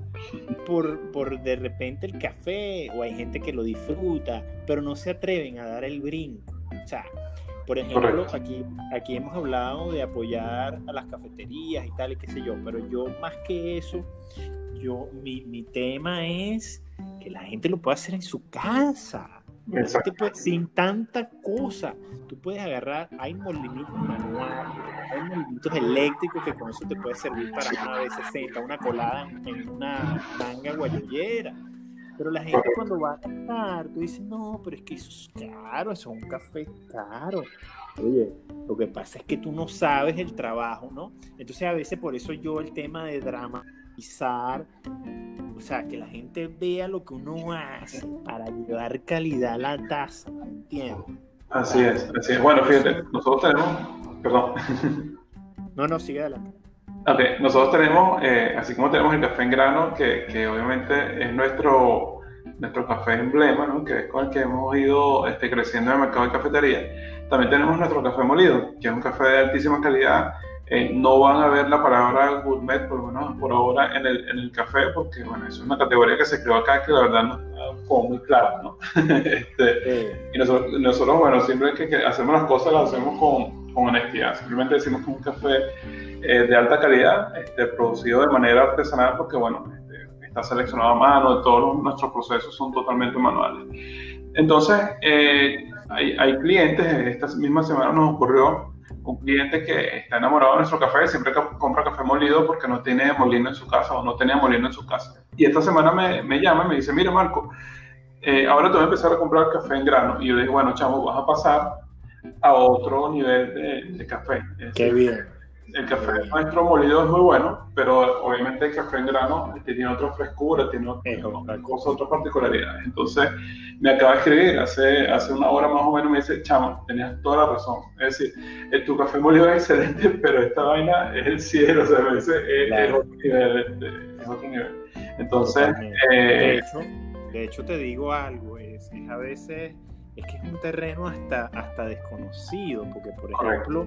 por, por de repente el café, o hay gente que lo disfruta, pero no se atreven a dar el brinco. O sea, por ejemplo, aquí, aquí hemos hablado de apoyar a las cafeterías y tal, y qué sé yo, pero yo más que eso, yo, mi, mi tema es que la gente lo pueda hacer en su casa. Sin tanta cosa. Tú puedes agarrar, hay molinitos manuales, hay molinitos eléctricos que con eso te puede servir para una vez 60, una colada en, una manga guayollera. Pero la gente cuando va a cantar, tú dices, no, pero es que eso es caro, eso es un café caro. Oye, lo que pasa es que tú no sabes el trabajo, ¿no? Entonces a veces por eso yo el tema de o sea, que la gente vea lo que uno hace para llevar calidad a la taza, ¿entiendes? Así es, así es. Bueno, fíjate, nosotros tenemos, perdón. No, no, sigue adelante. Ok, nosotros tenemos, eh, así como tenemos el café en grano, que, que, obviamente es nuestro, nuestro café emblema, ¿no? que es con el que hemos ido este, creciendo en el mercado de cafetería, también tenemos nuestro café molido, que es un café de altísima calidad. Eh, no van a ver la palabra gourmet, por lo menos por ahora, en el, en el café, porque bueno, es una categoría que se creó acá que la verdad no está como muy clara, ¿no? este, Y nosotros, nosotros, bueno, siempre que, hacemos las cosas las hacemos con, con honestidad. Simplemente decimos que es un café eh, de alta calidad, este, producido de manera artesanal, porque bueno, este, está seleccionado a mano, todos nuestros procesos son totalmente manuales. Entonces, eh, hay, hay, clientes, esta misma semana nos ocurrió un cliente que está enamorado de nuestro café, siempre compra café molido porque no tiene molino en su casa o no tenía molino en su casa. Y esta semana me, me llama y me dice, mira Marco, eh, ahora te voy a empezar a comprar café en grano. Y yo le digo, bueno, chamo, vas a pasar a otro nivel de, de café. Qué bien el café nuestro molido es muy bueno, pero obviamente el café en grano tiene otra frescura, tiene otra, cosa, otra particularidad. Entonces, me acaba de escribir hace, hace una hora más o menos, me dice, chamo, tenías toda la razón. Es decir, eh, tu café molido es excelente, pero esta vaina es el cielo, o sea, me dice, es, otro nivel, este, es otro nivel. Entonces, eh, de, hecho, de hecho, te digo algo, es, es a veces es que es un terreno hasta, hasta desconocido, porque por ejemplo,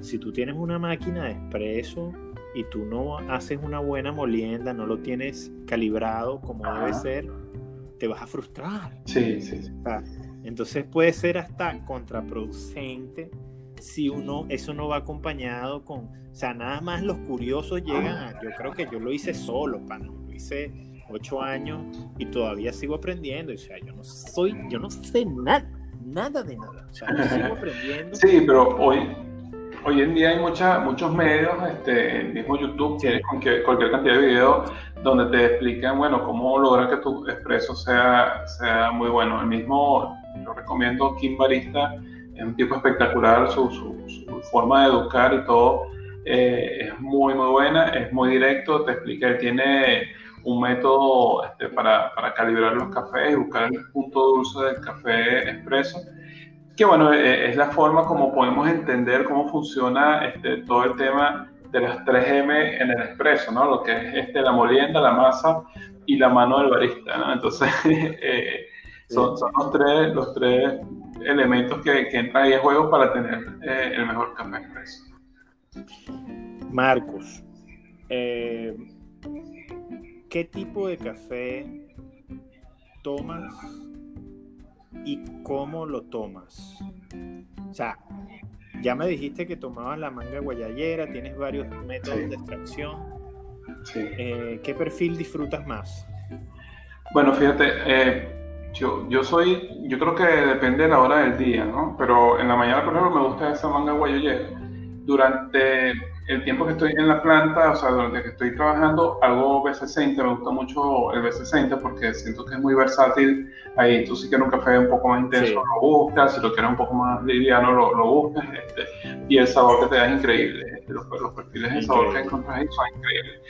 si tú tienes una máquina de expreso y tú no haces una buena molienda, no lo tienes calibrado como debe ser, te vas a frustrar. Sí, sí. entonces puede ser hasta contraproducente si uno, eso no va acompañado con, o sea, nada más los curiosos llegan a, yo creo que yo lo hice solo, pana, lo hice ocho años y todavía sigo aprendiendo. O sea, yo no soy, yo no sé nada, nada de nada. O sea, sigo aprendiendo. Sí, pero hoy, hoy en día hay mucha, muchos medios, este, el mismo YouTube tiene cualquier, cantidad de videos donde te explican, bueno, cómo lograr que tu expreso sea, sea muy bueno. El mismo, lo recomiendo, Kim Barista, es un tipo espectacular, su, su, forma de educar y todo. Eh, es muy, muy buena, es muy directo, te explica, tiene un método este, para, para, calibrar los cafés y buscar el punto dulce del café expreso, que bueno, e, es la forma como podemos entender cómo funciona este, todo el tema de las 3M en el expreso, ¿no? Lo que es este, la molienda, la masa y la mano del barista, ¿no? Entonces, eh, son, son, los, tres, los tres elementos que, que entran ahí en juego para tener eh, el mejor café expreso. Marcos, eh, ¿qué tipo de café tomas y cómo lo tomas? O sea, ya me dijiste que tomabas la manga guayayera, tienes varios métodos de extracción. Eh, ¿Qué perfil disfrutas más? Bueno, fíjate, eh, yo, yo soy, yo creo que depende de la hora del día, ¿no? Pero en la mañana, por ejemplo, me gusta esa manga guayayera. Durante el tiempo que estoy en la planta, o sea, durante que estoy trabajando, hago B60, me gusta mucho el B60 porque siento que es muy versátil. Ahí tú sí quieres un café un poco más intenso, lo buscas, si lo quieres un poco más liviano, lo, lo buscas. Este, y el sabor que te da es increíble. Este, los, perfiles de sabor que encuentras ahí son increíbles.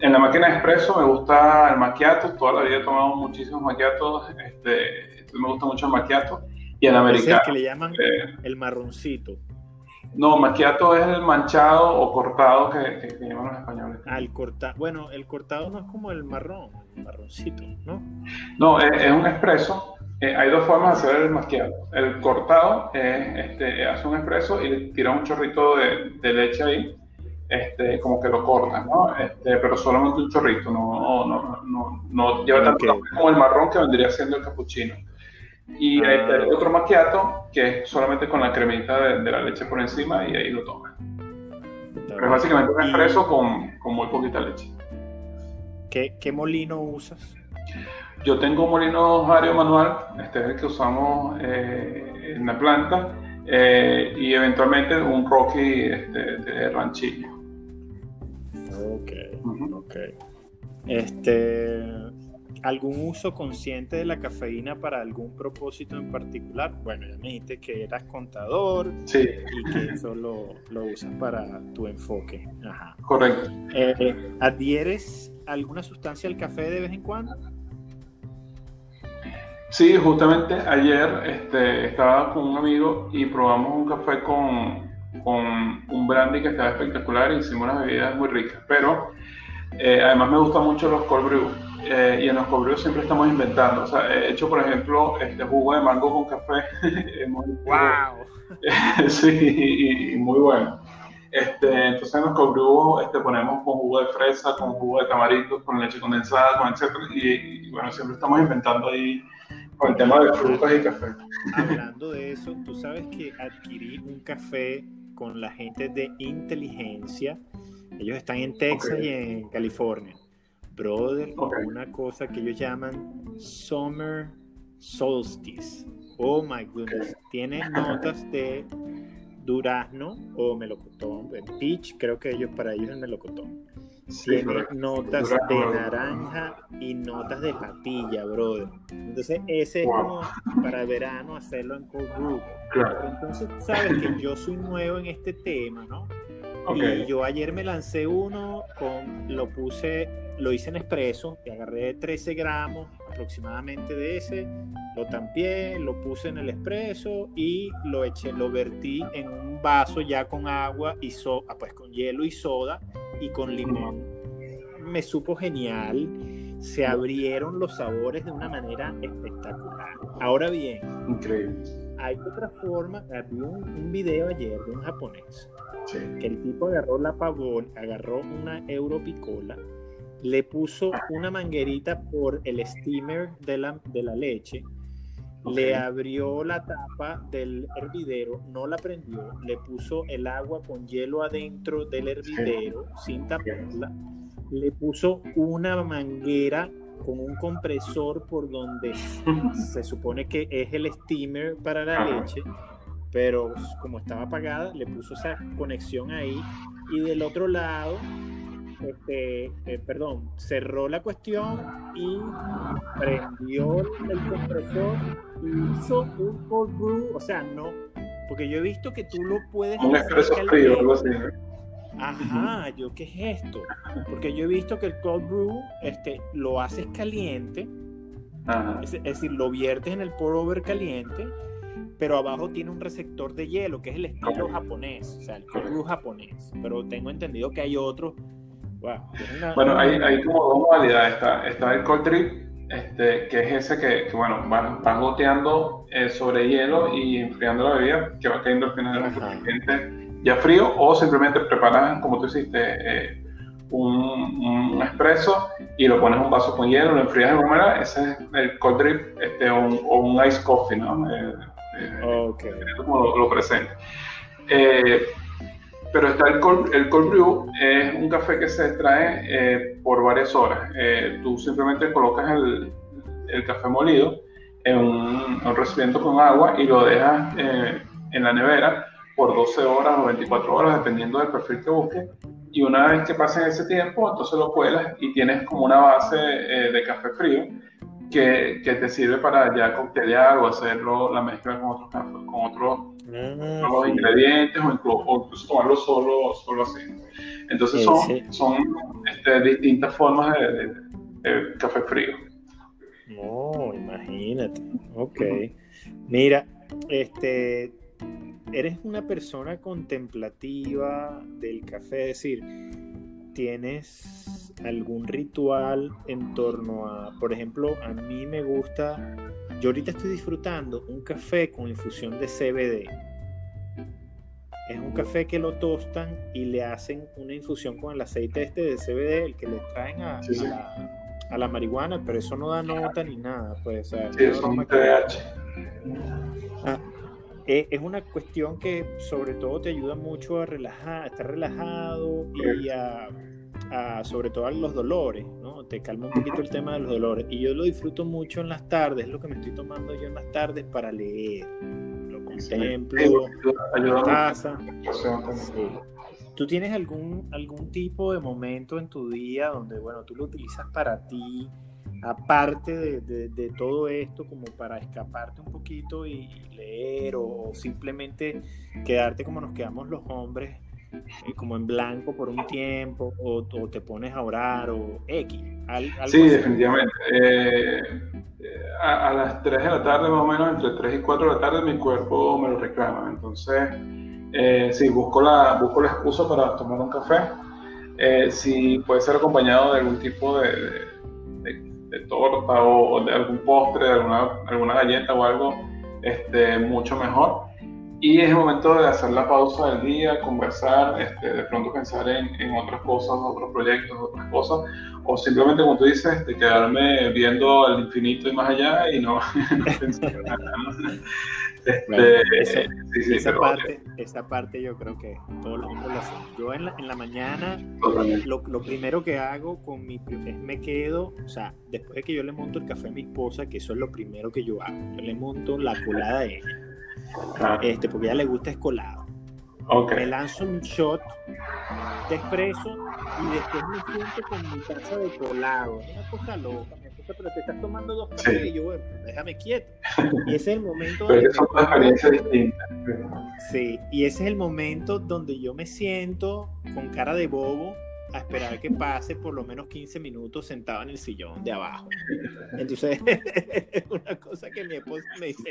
En la máquina de expreso me gusta el macchiato, toda la vida he tomado muchísimos macchiatos, este, me gusta mucho el macchiato. Y el americano. Es el que le llaman eh, el marroncito. No, macchiato es el manchado o cortado que, que, llaman los españoles. Ah, el cortado. Bueno, el cortado no es como el marrón, el marroncito, ¿no? No, es, un expreso. Eh, hay dos formas de hacer el macchiato. El cortado es, este, hace un expreso y tira un chorrito de, de leche ahí, este, como que lo corta, ¿no? Este, pero solamente un chorrito, no, no, no, no, lleva tanto como el marrón que vendría siendo el capuchino. Y hay ah. otro macchiato que es solamente con la cremita de, la leche por encima y ahí lo. Pero es básicamente un expreso con, con, muy poquita leche. ¿Qué, ¿Qué, molino usas? Yo tengo un molino Hario manual, este es el que usamos eh, en la planta, eh, y eventualmente un Rocky este, de ranchillo. Ok, ok. Este, ¿Algún uso consciente de la cafeína para algún propósito en particular? Bueno, ya me dijiste que eras contador sí. y que eso lo, usas para tu enfoque. Ajá. Correcto. Eh, ¿Adhieres alguna sustancia al café de vez en cuando? Sí, justamente ayer este, estaba con un amigo y probamos un café con, con un brandy que estaba espectacular y hicimos unas bebidas muy ricas. Pero eh, además me gustan mucho los cold brew eh, y en los cobrios siempre estamos inventando. O sea, he hecho, por ejemplo, este jugo de mango con café. ¡Wow! sí, y, muy bueno. Este, entonces en los cobrios este, ponemos con jugo de fresa, con jugo de tamarindo, con leche condensada, con etcétera. Y, bueno, siempre estamos inventando ahí con el tema de frutas y café. Hablando de eso, tú sabes que adquirí un café con la gente de inteligencia. Ellos están en Texas y en California brother, una cosa que ellos llaman Summer Solstice. Oh my goodness. Tiene notas de durazno o melocotón, el peach, creo que ellos para ellos es el melocotón. Tiene notas de naranja y notas de patilla, brother. Entonces, ese es como para verano hacerlo en cold brew. Entonces, sabes que yo soy nuevo en este tema, ¿no? Y yo ayer me lancé uno, con, lo puse, lo hice en expreso, y agarré 13 gramos aproximadamente de ese, lo tampié, lo puse en el expreso y lo eché, lo vertí en un vaso ya con agua y so, ah, pues con hielo y soda y con limón. Me supo genial, se abrieron los sabores de una manera espectacular. Ahora bien, increíble. Hay otra forma, vi un, un video ayer de un japonés que el tipo agarró la pavón, agarró una Europicola, le puso una manguerita por el steamer de la, de la leche, le abrió la tapa del hervidero, no la prendió, le puso el agua con hielo adentro del hervidero sin taparla, le puso una manguera con un compresor por donde se supone que es el steamer para la leche pero como estaba apagada, le puso esa conexión ahí y del otro lado, este, eh, perdón, cerró la cuestión y prendió el compresor y hizo un cold brew, o sea, no, porque yo he visto que tú lo puedes... Un frío, algo así. Ajá, yo qué es esto, porque yo he visto que el cold brew este, lo haces caliente, Es, es decir, lo viertes en el pour over caliente pero abajo tiene un receptor de hielo, que es el estilo japonés, o sea, el cold japonés. Pero tengo entendido que hay otro. bueno, hay, hay, como dos modalidades. Está, está el cold drip, este, que es ese que, que bueno, vas, goteando eh, sobre hielo y enfriando la bebida, que va cayendo al final del recipiente ya frío, o simplemente preparas, como tú hiciste, eh, un, un, espresso y lo pones en un vaso con hielo, lo enfrías de manera, ese es el cold drip este, o, un, o un ice coffee, ¿no? Eh, Okay. Como lo, presente. Eh, pero está el cold, el cold brew, es un café que se extrae eh, por varias horas. Eh, tú simplemente colocas el, el café molido en un, recipiente con agua y lo dejas en la nevera por 12 horas o 24 horas, dependiendo del perfil que busques. Y una vez que pasen ese tiempo, entonces lo cuelas y tienes como una base de café frío que, que, te sirve para ya coctelear o hacerlo la mezcla con otros, con otros, ah, ingredientes o incluso, tomarlo solo, solo así. Entonces son, son este, distintas formas de, café frío. No, imagínate. Ok. Mira, este, eres una persona contemplativa del café, es decir, ¿tienes algún ritual en torno a, por ejemplo, a mí me gusta, yo ahorita estoy disfrutando un café con infusión de CBD. Es un café que lo tostan y le hacen una infusión con el aceite este de CBD, el que le traen a, la, marihuana, pero eso no da nota ni nada. Pues, sí, es un ah, eh, es una cuestión que sobre todo te ayuda mucho a relajar, a estar relajado y a, sobre todo a los dolores, ¿no? Te calma un poquito el tema de los dolores. Y yo lo disfruto mucho en las tardes, es lo que me estoy tomando yo en las tardes para leer. Lo contemplo, en la casa. ¿Tú tienes algún, algún tipo de momento en tu día donde, bueno, tú lo utilizas para ti? Aparte de, todo esto, como para escaparte un poquito y leer o simplemente quedarte como nos quedamos los hombres, eh, como en blanco por un tiempo, o, te pones a orar o X. sí, definitivamente. Eh, a, las 3 de la tarde, más o menos, entre 3 y 4 de la tarde, mi cuerpo me lo reclama. Entonces, eh, sí, busco la, busco la excusa para tomar un café. Eh, si puede ser acompañado de algún tipo de de torta o, de algún postre, de alguna, alguna galleta o algo, este, mucho mejor. Y es el momento de hacer la pausa del día, conversar, este, de pronto pensar en, en, otras cosas, otros proyectos, otras cosas, o simplemente, como tú dices, de quedarme viendo al infinito y más allá y no, pensar en nada. Este, esa, parte, esa parte yo creo que todos los hombres lo hacen. Yo en la, en la mañana lo, lo, primero que hago con mi es me quedo, o sea, después de que yo le monto el café a mi esposa, que eso es lo primero que yo hago, yo le monto la colada a ella, ah. este, porque a ella le gusta es colado. Me lanzo un shot de espresso y después me siento con mi taza de colado. Una cosa loca, pero te estás tomando dos cafés y yo, bueno, déjame quieto. Y ese es el momento donde... es una experiencia distinta. Sí, y ese es el momento donde yo me siento con cara de bobo a esperar que pase por lo menos 15 minutos sentado en el sillón de abajo. Entonces, es una cosa que mi esposa me dice,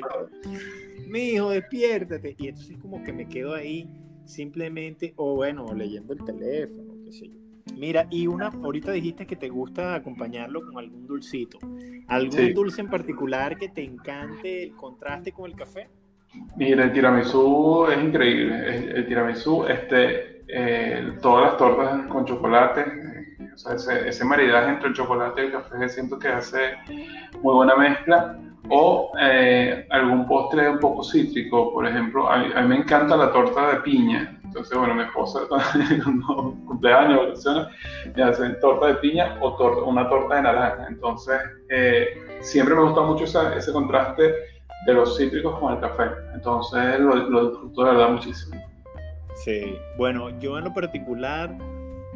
mi hijo, despiértate. Y entonces como que me quedo ahí simplemente, o bueno, leyendo el teléfono, qué sé yo. Mira, y una, ahorita dijiste que te gusta acompañarlo con algún dulcito. ¿Algún dulce en particular que te encante el contraste con el café? Mira, el tiramisú es increíble. El, tiramisú, este, eh, todas las tortas con chocolate, o sea, ese, ese, maridaje entre el chocolate y el café, siento que hace muy buena mezcla. O eh, algún postre un poco cítrico, por ejemplo, a mí, me encanta la torta de piña. Entonces, bueno, mi esposa cuando cumpleaños me hacen torta de piña o torta, una torta de naranja. Entonces, eh, siempre me gusta mucho ese contraste de los cítricos con el café. Entonces lo, lo disfruto de verdad muchísimo. Sí, bueno, yo en lo particular,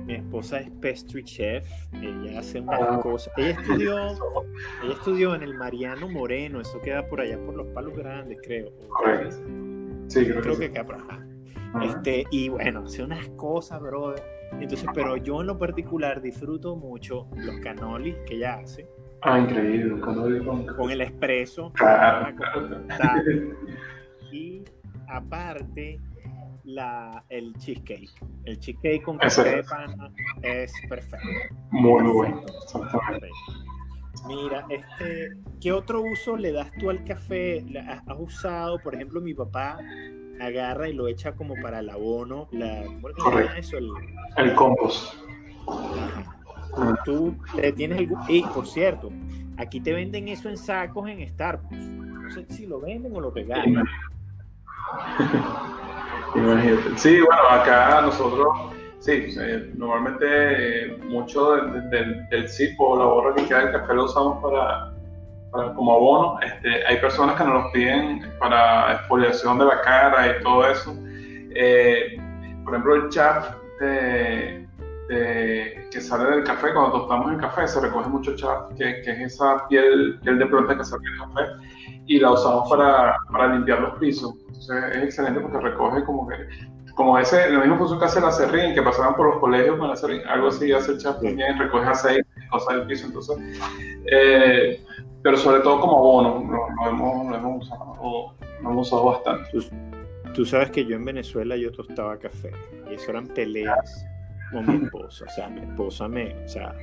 mi esposa es pastry chef, ella hace unas ah. cosas. Ella estudió, ella estudió en el Mariano Moreno, eso queda por allá por los Palos Grandes, creo. Sí, creo, creo que, queda por acá. Este, y bueno, hace unas cosas, brother. Entonces, pero yo en lo particular disfruto mucho los canolis que ella hace. Ah, increíble, con, con el expreso. Claro, Y aparte, la, el cheesecake. El cheesecake con café de pana es perfecto. Muy bueno. Mira, este, ¿qué otro uso le das tú al café? ¿Has usado, por ejemplo, mi papá agarra y lo echa como para el abono? La, ¿Cómo se eso? El, el compost. Tú tienes el... Y por cierto, aquí te venden eso en sacos en Starbucks. No sé si lo venden o lo regalan. Imagínate. Sí, bueno, acá nosotros, sí, normalmente eh, mucho del, del, del o la borra que queda del café lo usamos para, para, como abono. Este, hay personas que nos lo piden para exfoliación de la cara y todo eso. Eh, por ejemplo, el chat de que sale del café, cuando tostamos el café, se recoge mucho chaff, que, que, es esa piel, piel de planta que sale del café, y la usamos para, para, limpiar los pisos. Entonces es excelente porque recoge como que, como ese, la misma función que hace la serrín, que pasaban por los colegios con la serrín, algo así hace el chaff también, recoge aceite cosas del piso. Entonces, eh, pero sobre todo como abono, lo, hemos, lo hemos, usado, lo hemos usado bastante. Tú, tú sabes que yo en Venezuela yo tostaba café y eso eran peleas con mi esposa. O sea, mi esposa me, o sea,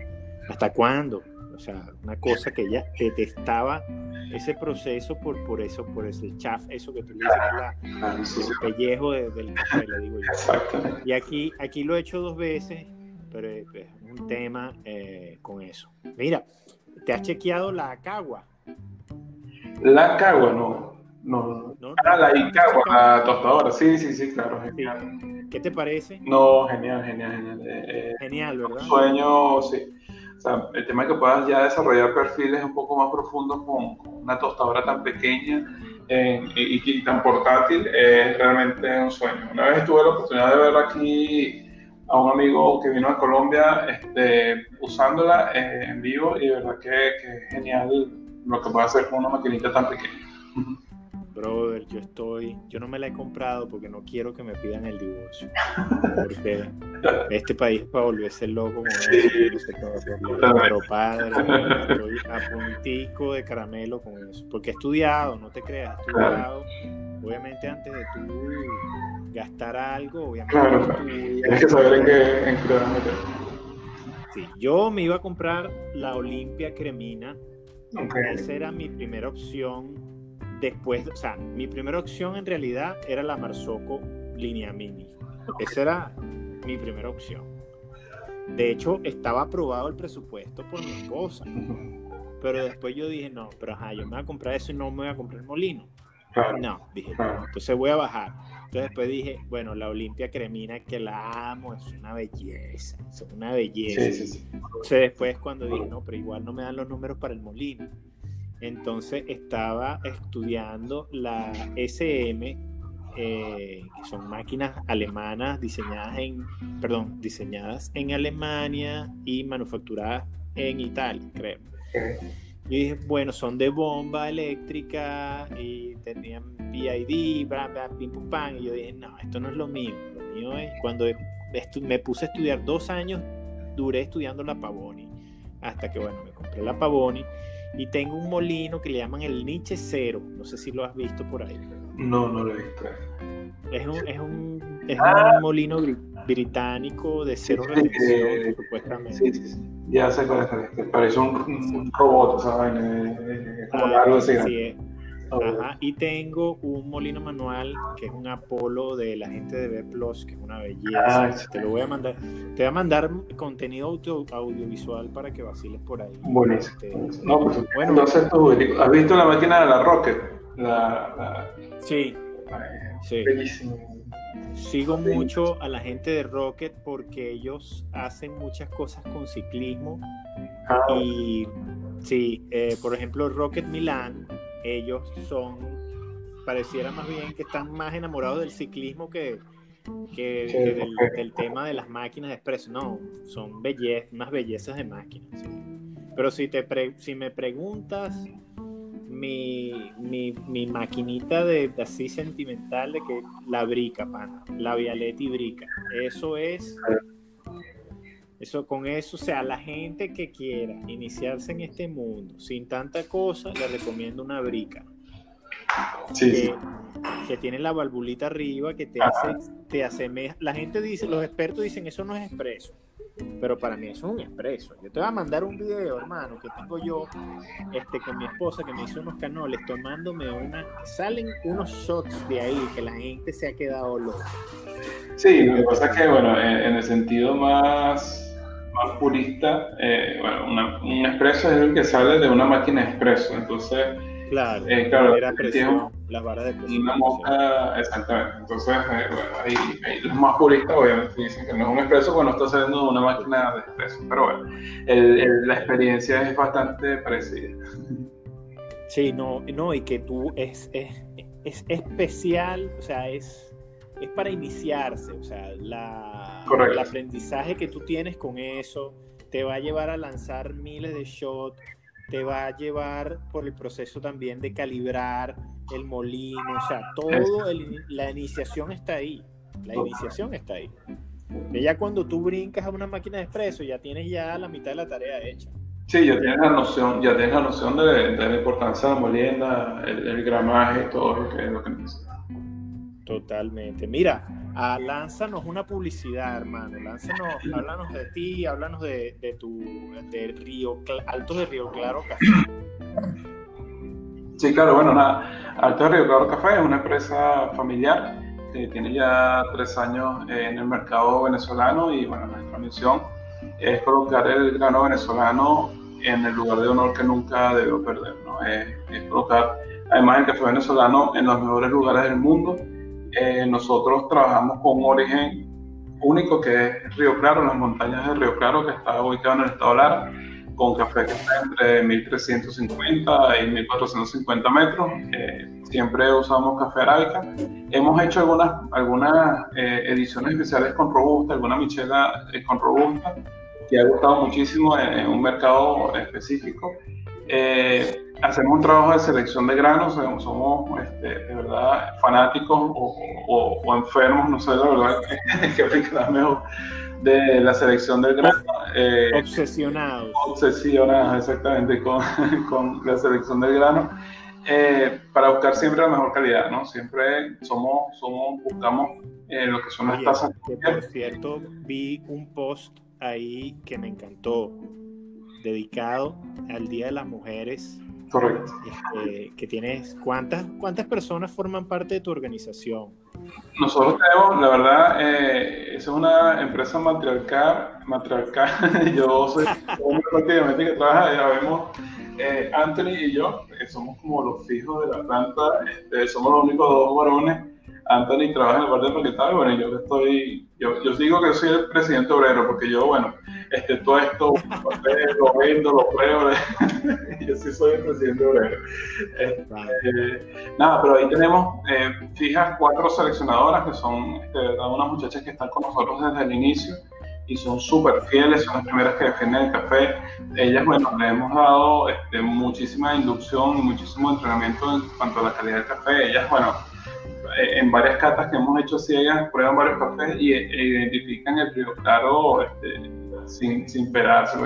¿hasta cuándo? O sea, una cosa que ella detestaba ese proceso por, por eso, por ese chaf, eso que tú dices, la, el pellejo del café, le digo yo. Y aquí, aquí lo he hecho dos veces, pero es, un tema eh, con eso. Mira, ¿te has chequeado la cagua? La cagua, no. No, no, ah, la Icagua, la tostadora, sí, sí, sí, claro, genial. ¿Qué te parece? No, genial, genial, genial. Eh, eh, genial, ¿verdad? Un sueño, sí. O sea, el tema de que puedas ya desarrollar perfiles un poco más profundos con, una tostadora tan pequeña eh, y, tan portátil es realmente un sueño. Una vez tuve la oportunidad de ver aquí a un amigo que vino a Colombia este, usándola en vivo y de verdad que, que es genial lo que puede hacer con una maquinita tan pequeña brother, yo estoy, yo no me la he comprado porque no quiero que me pidan el divorcio. Porque este país para volverse loco como eso, pero padre, estoy a puntico de caramelo con eso. Porque he estudiado, no te creas, he estudiado. Obviamente antes de tú gastar algo, obviamente. Claro, tienes que saber en qué, en qué meter. Sí, yo me iba a comprar la Olimpia Cremina. Esa era mi primera opción Después, o sea, mi primera opción en realidad era la Marzocco línea mini. Esa era mi primera opción. De hecho, estaba aprobado el presupuesto por mi esposa. Pero después yo dije, no, pero ajá, yo me voy a comprar eso y no me voy a comprar el molino. No, dije, no, entonces voy a bajar. Entonces después dije, bueno, la Olimpia Cremina, que la amo, es una belleza, es una belleza. Sí, sí, sí. Entonces después cuando dije, no, pero igual no me dan los números para el molino. Entonces estaba estudiando la SM, eh, que son máquinas alemanas diseñadas en, perdón, diseñadas en Alemania y manufacturadas en Italia, creo. Y dije, bueno, son de bomba eléctrica y tenían PID, bla, bla, pim, pum, pam. Y yo dije, no, esto no es lo mío. Lo mío es cuando me puse a estudiar dos años, duré estudiando la Pavoni. Hasta que, bueno, me compré la Pavoni y tengo un molino que le llaman el Nietzsche Cero. No sé si lo has visto por ahí. No, no lo he visto. Es un, es un, es ah. un molino británico de cero sí, supuestamente. Sí, sí, ya sé cuál es. Parece un, un robot, ¿sabes? Como ah, algo así. Sí, Ajá, y tengo un molino manual que es un Apolo de la gente de B Plus, que es una belleza. Ah, te lo voy a mandar. Te voy a mandar contenido audiovisual para que vaciles por ahí. Buenísimo. Este, no, pues, bueno, entonces tú, ¿has visto la máquina de la Rocket? La, Sí. sí. Bellísimo. Sigo mucho a la gente de Rocket porque ellos hacen muchas cosas con ciclismo. Ah. Y sí, eh, por ejemplo, Rocket Milan ellos son, pareciera más bien que están más enamorados del ciclismo que, del, tema de las máquinas de expreso. No, son bellezas, unas bellezas de máquinas. Pero si, te si me preguntas, mi, mi, maquinita de, así sentimental de que la brica, pana, la Vialetti brica. Eso es eso, con eso, o sea, la gente que quiera iniciarse en este mundo sin tanta cosa, le recomiendo una brica. Sí, que, tiene la valvulita arriba, que te hace, te asemeja. La gente dice, los expertos dicen, eso no es expreso. Pero para mí eso es un expreso. Yo te voy a mandar un video, hermano, que tengo yo este, con mi esposa que me hizo unos canoles tomándome una. Salen unos shots de ahí que la gente se ha quedado loca. Sí, lo que pasa es que, bueno, en el sentido más más purista, eh, bueno, un expreso es el que sale de una máquina expreso, entonces... Claro, eh, claro presión, las varas de presión. Una mosca, exactamente. Entonces, eh, bueno, ahí, los más puristas obviamente dicen que no es un expreso cuando está saliendo de una máquina de expreso. Pero bueno, el, la experiencia es bastante parecida. Sí, no, no, y que tú es, es, es especial, o sea, es es para iniciarse, o sea, la, el aprendizaje que tú tienes con eso te va a llevar a lanzar miles de shots, te va a llevar por el proceso también de calibrar el molino, o sea, todo, la iniciación está ahí, la iniciación está ahí. Y ya cuando tú brincas a una máquina de expreso, ya tienes ya la mitad de la tarea hecha. Sí, ya tienes la noción, ya tienes la noción de, la importancia de la molienda, el, gramaje, todo lo que, lo que necesitas. Totalmente. Mira, a, lánzanos una publicidad, hermano. Lánzanos, háblanos de ti, háblanos de, tu de Río Alto de Río Claro Café. Sí, claro, bueno, nada. Alto de Río Claro Café es una empresa familiar que tiene ya tres años en el mercado venezolano y bueno, nuestra misión es colocar el grano venezolano en el lugar de honor que nunca debió perder, ¿no? Es, es colocar además el café venezolano en los mejores lugares del mundo eh, nosotros trabajamos con un origen único que es Río Claro, las montañas de Río Claro, que está ubicado en el estado Lara, con café que está entre 1350 y 1450 metros. Eh, siempre usamos café arábica. Hemos hecho algunas, algunas eh, ediciones especiales con Robusta, alguna michela con Robusta, que ha gustado muchísimo en un mercado específico. Eh, hacemos un trabajo de selección de granos, somos este, de verdad fanáticos o, enfermos, no sé la verdad que aplica mejor, de la selección del grano. Eh, obsesionados. Obsesionados, exactamente, con, con, la selección del grano. Eh, para buscar siempre la mejor calidad, ¿no? Siempre somos, somos buscamos eh, lo que son las tasas. por cierto, vi un post ahí que me encantó dedicado al Día de las Mujeres. Correcto. Este, que tienes, ¿cuántas, ¿Cuántas personas forman parte de tu organización? Nosotros tenemos, la verdad, eh, es una empresa matriarcal, matriarcal. yo soy hombre prácticamente que trabaja, ya vemos eh, Anthony y yo, que somos como los fijos de la planta, este, somos los únicos dos varones Anthony trabaja en el bar de paquetado, bueno, yo estoy, yo, yo digo que soy el presidente obrero, porque yo, bueno, este, todo esto lo vendo, lo pruebo, yo sí soy el presidente obrero. Este, nada, pero ahí tenemos eh, fijas cuatro seleccionadoras, que son este, unas muchachas que están con nosotros desde el inicio, y son súper fieles, son las primeras que defienden el café. Ellas, bueno, le hemos dado este, muchísima inducción y muchísimo entrenamiento en cuanto a la calidad del café. Ellas, bueno, eh, en varias catas que hemos hecho ciegas, prueban varios cafés y e, identifican el río claro este, sin, sin pedarse.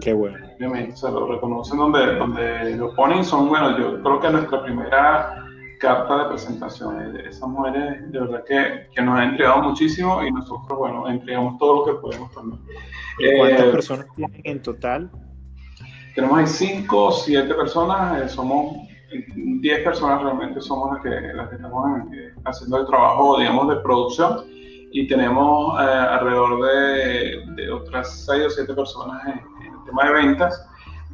Qué bueno. Obviamente, se lo reconocen donde, donde lo ponen. Son, bueno, yo creo que nuestra primera carta de presentación. Esas mujeres de verdad que, que, nos han entregado muchísimo y nosotros, bueno, entregamos todo lo que podemos también. ¿Cuántas eh, personas tienen en total? Tenemos ahí cinco o siete personas, eh, somos 10 personas realmente somos las que, las que estamos eh, haciendo el trabajo, digamos, de producción y tenemos alrededor de, de, otras 6 o 7 personas en, el tema de ventas.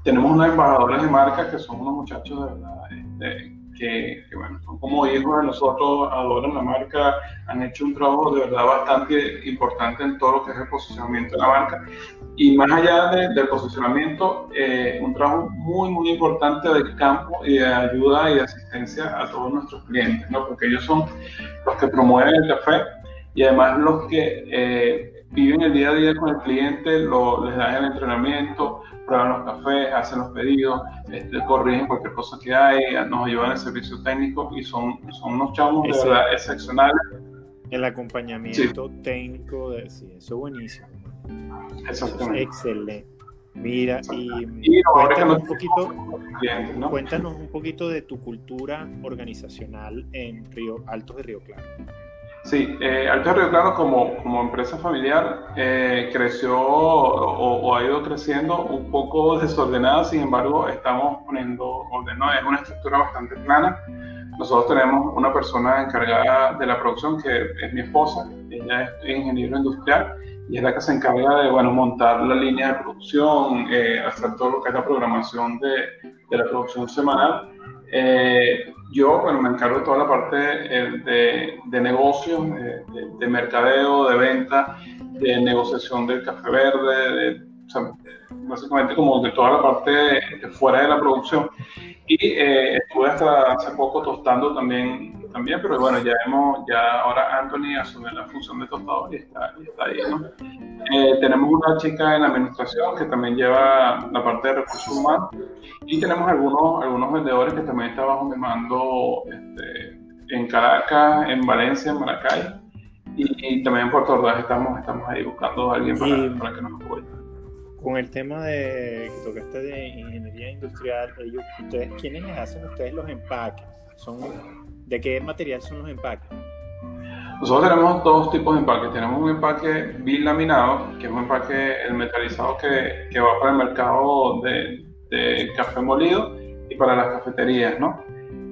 Tenemos unos embajadores de marca que son unos muchachos de verdad este, que, bueno, son como hijos de nosotros, adoran la marca, han hecho un trabajo de verdad bastante importante en todo lo que es el posicionamiento de la marca. Y más allá del posicionamiento, eh, un trabajo muy, muy importante del campo y de ayuda y de asistencia a todos nuestros clientes, ¿no? porque ellos son los que promueven el café y además los que eh, viven el día a día con el cliente, lo, les dan el entrenamiento, prueban los cafés, hacen los pedidos, este, corrigen cualquier cosa que hay, nos ayudan el servicio técnico y son, son unos chavos de verdad excepcionales. El acompañamiento técnico, de, sí, eso es buenísimo. Exactamente. excelente. Mira, y, cuéntanos, un poquito, cuéntanos un poquito de tu cultura organizacional en Río Altos de Río Claro. Sí, eh, Alto Río Claro como, como empresa familiar eh, creció o, ha ido creciendo un poco desordenada, sin embargo estamos poniendo orden, ¿no? es una estructura bastante plana. Nosotros tenemos una persona encargada de la producción que es mi esposa, ella es ingeniero industrial y es la que se encarga de bueno, montar la línea de producción, eh, hacer todo lo que es la programación de, de la producción semanal. Eh, yo, bueno, me encargo de toda la parte eh, de, de negocio, de, mercadeo, de venta, de negociación del café verde, básicamente como de toda la parte fuera de la producción. Y eh, estuve hasta hace poco tostando también, también pero bueno, ya hemos, ya ahora Anthony asume la función de tostador y está, está ahí, ¿no? Eh, tenemos una chica en administración que también lleva la parte de recursos humanos y tenemos algunos, algunos vendedores que también están bajo mi mando este, en Caracas, en Valencia, en Maracay. Y, también en Puerto Ordaz estamos, estamos ahí buscando a alguien para, para que nos apoye con el tema de que tocaste de ingeniería industrial, ellos, ustedes, ¿quiénes les hacen ustedes los empaques? Son, ¿De qué material son los empaques? Nosotros tenemos dos tipos de empaques. Tenemos un empaque bilaminado, que es un empaque el metalizado que, que va para el mercado de, de, café molido y para las cafeterías, ¿no?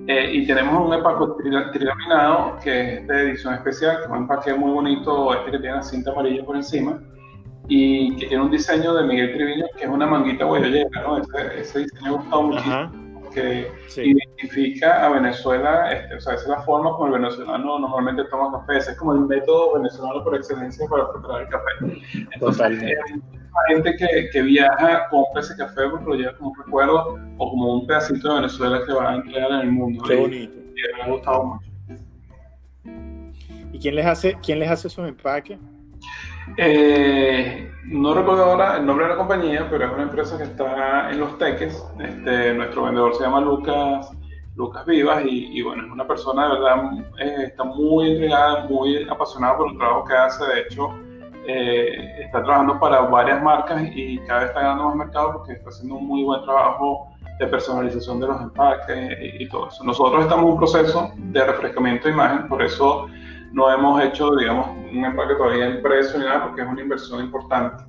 Eh, y tenemos un empaque trilaminado, que es de edición especial, que es un empaque muy bonito, este que tiene la cinta amarilla por encima, y que tiene un diseño de Miguel Triviño que es una manguita guayolera, ¿no? Ese, ese diseño me gustado muchísimo que identifica a Venezuela, este, o sea, esa es la forma como el venezolano normalmente toma café, ese es como el método venezolano por excelencia para preparar el café. Entonces, hay gente que, que, viaja, compra ese café porque lo lleva como un recuerdo o como un pedacito de Venezuela que va a entregar en el mundo. Qué bonito. Y, me ha gustado mucho. ¿Y quién les hace, quién les hace esos empaques? Eh, no recuerdo ahora el nombre de la compañía, pero es una empresa que está en Los Teques. Este, nuestro vendedor se llama Lucas, Lucas Vivas y, bueno, es una persona de verdad, eh, está muy entregada, muy apasionada por el trabajo que hace. De hecho, eh, está trabajando para varias marcas y cada vez está ganando más mercado porque está haciendo un muy buen trabajo de personalización de los empaques y, y todo eso. Nosotros estamos en un proceso de refrescamiento de imagen, por eso no hemos hecho, digamos, un empaque todavía en precio ni nada porque es una inversión importante.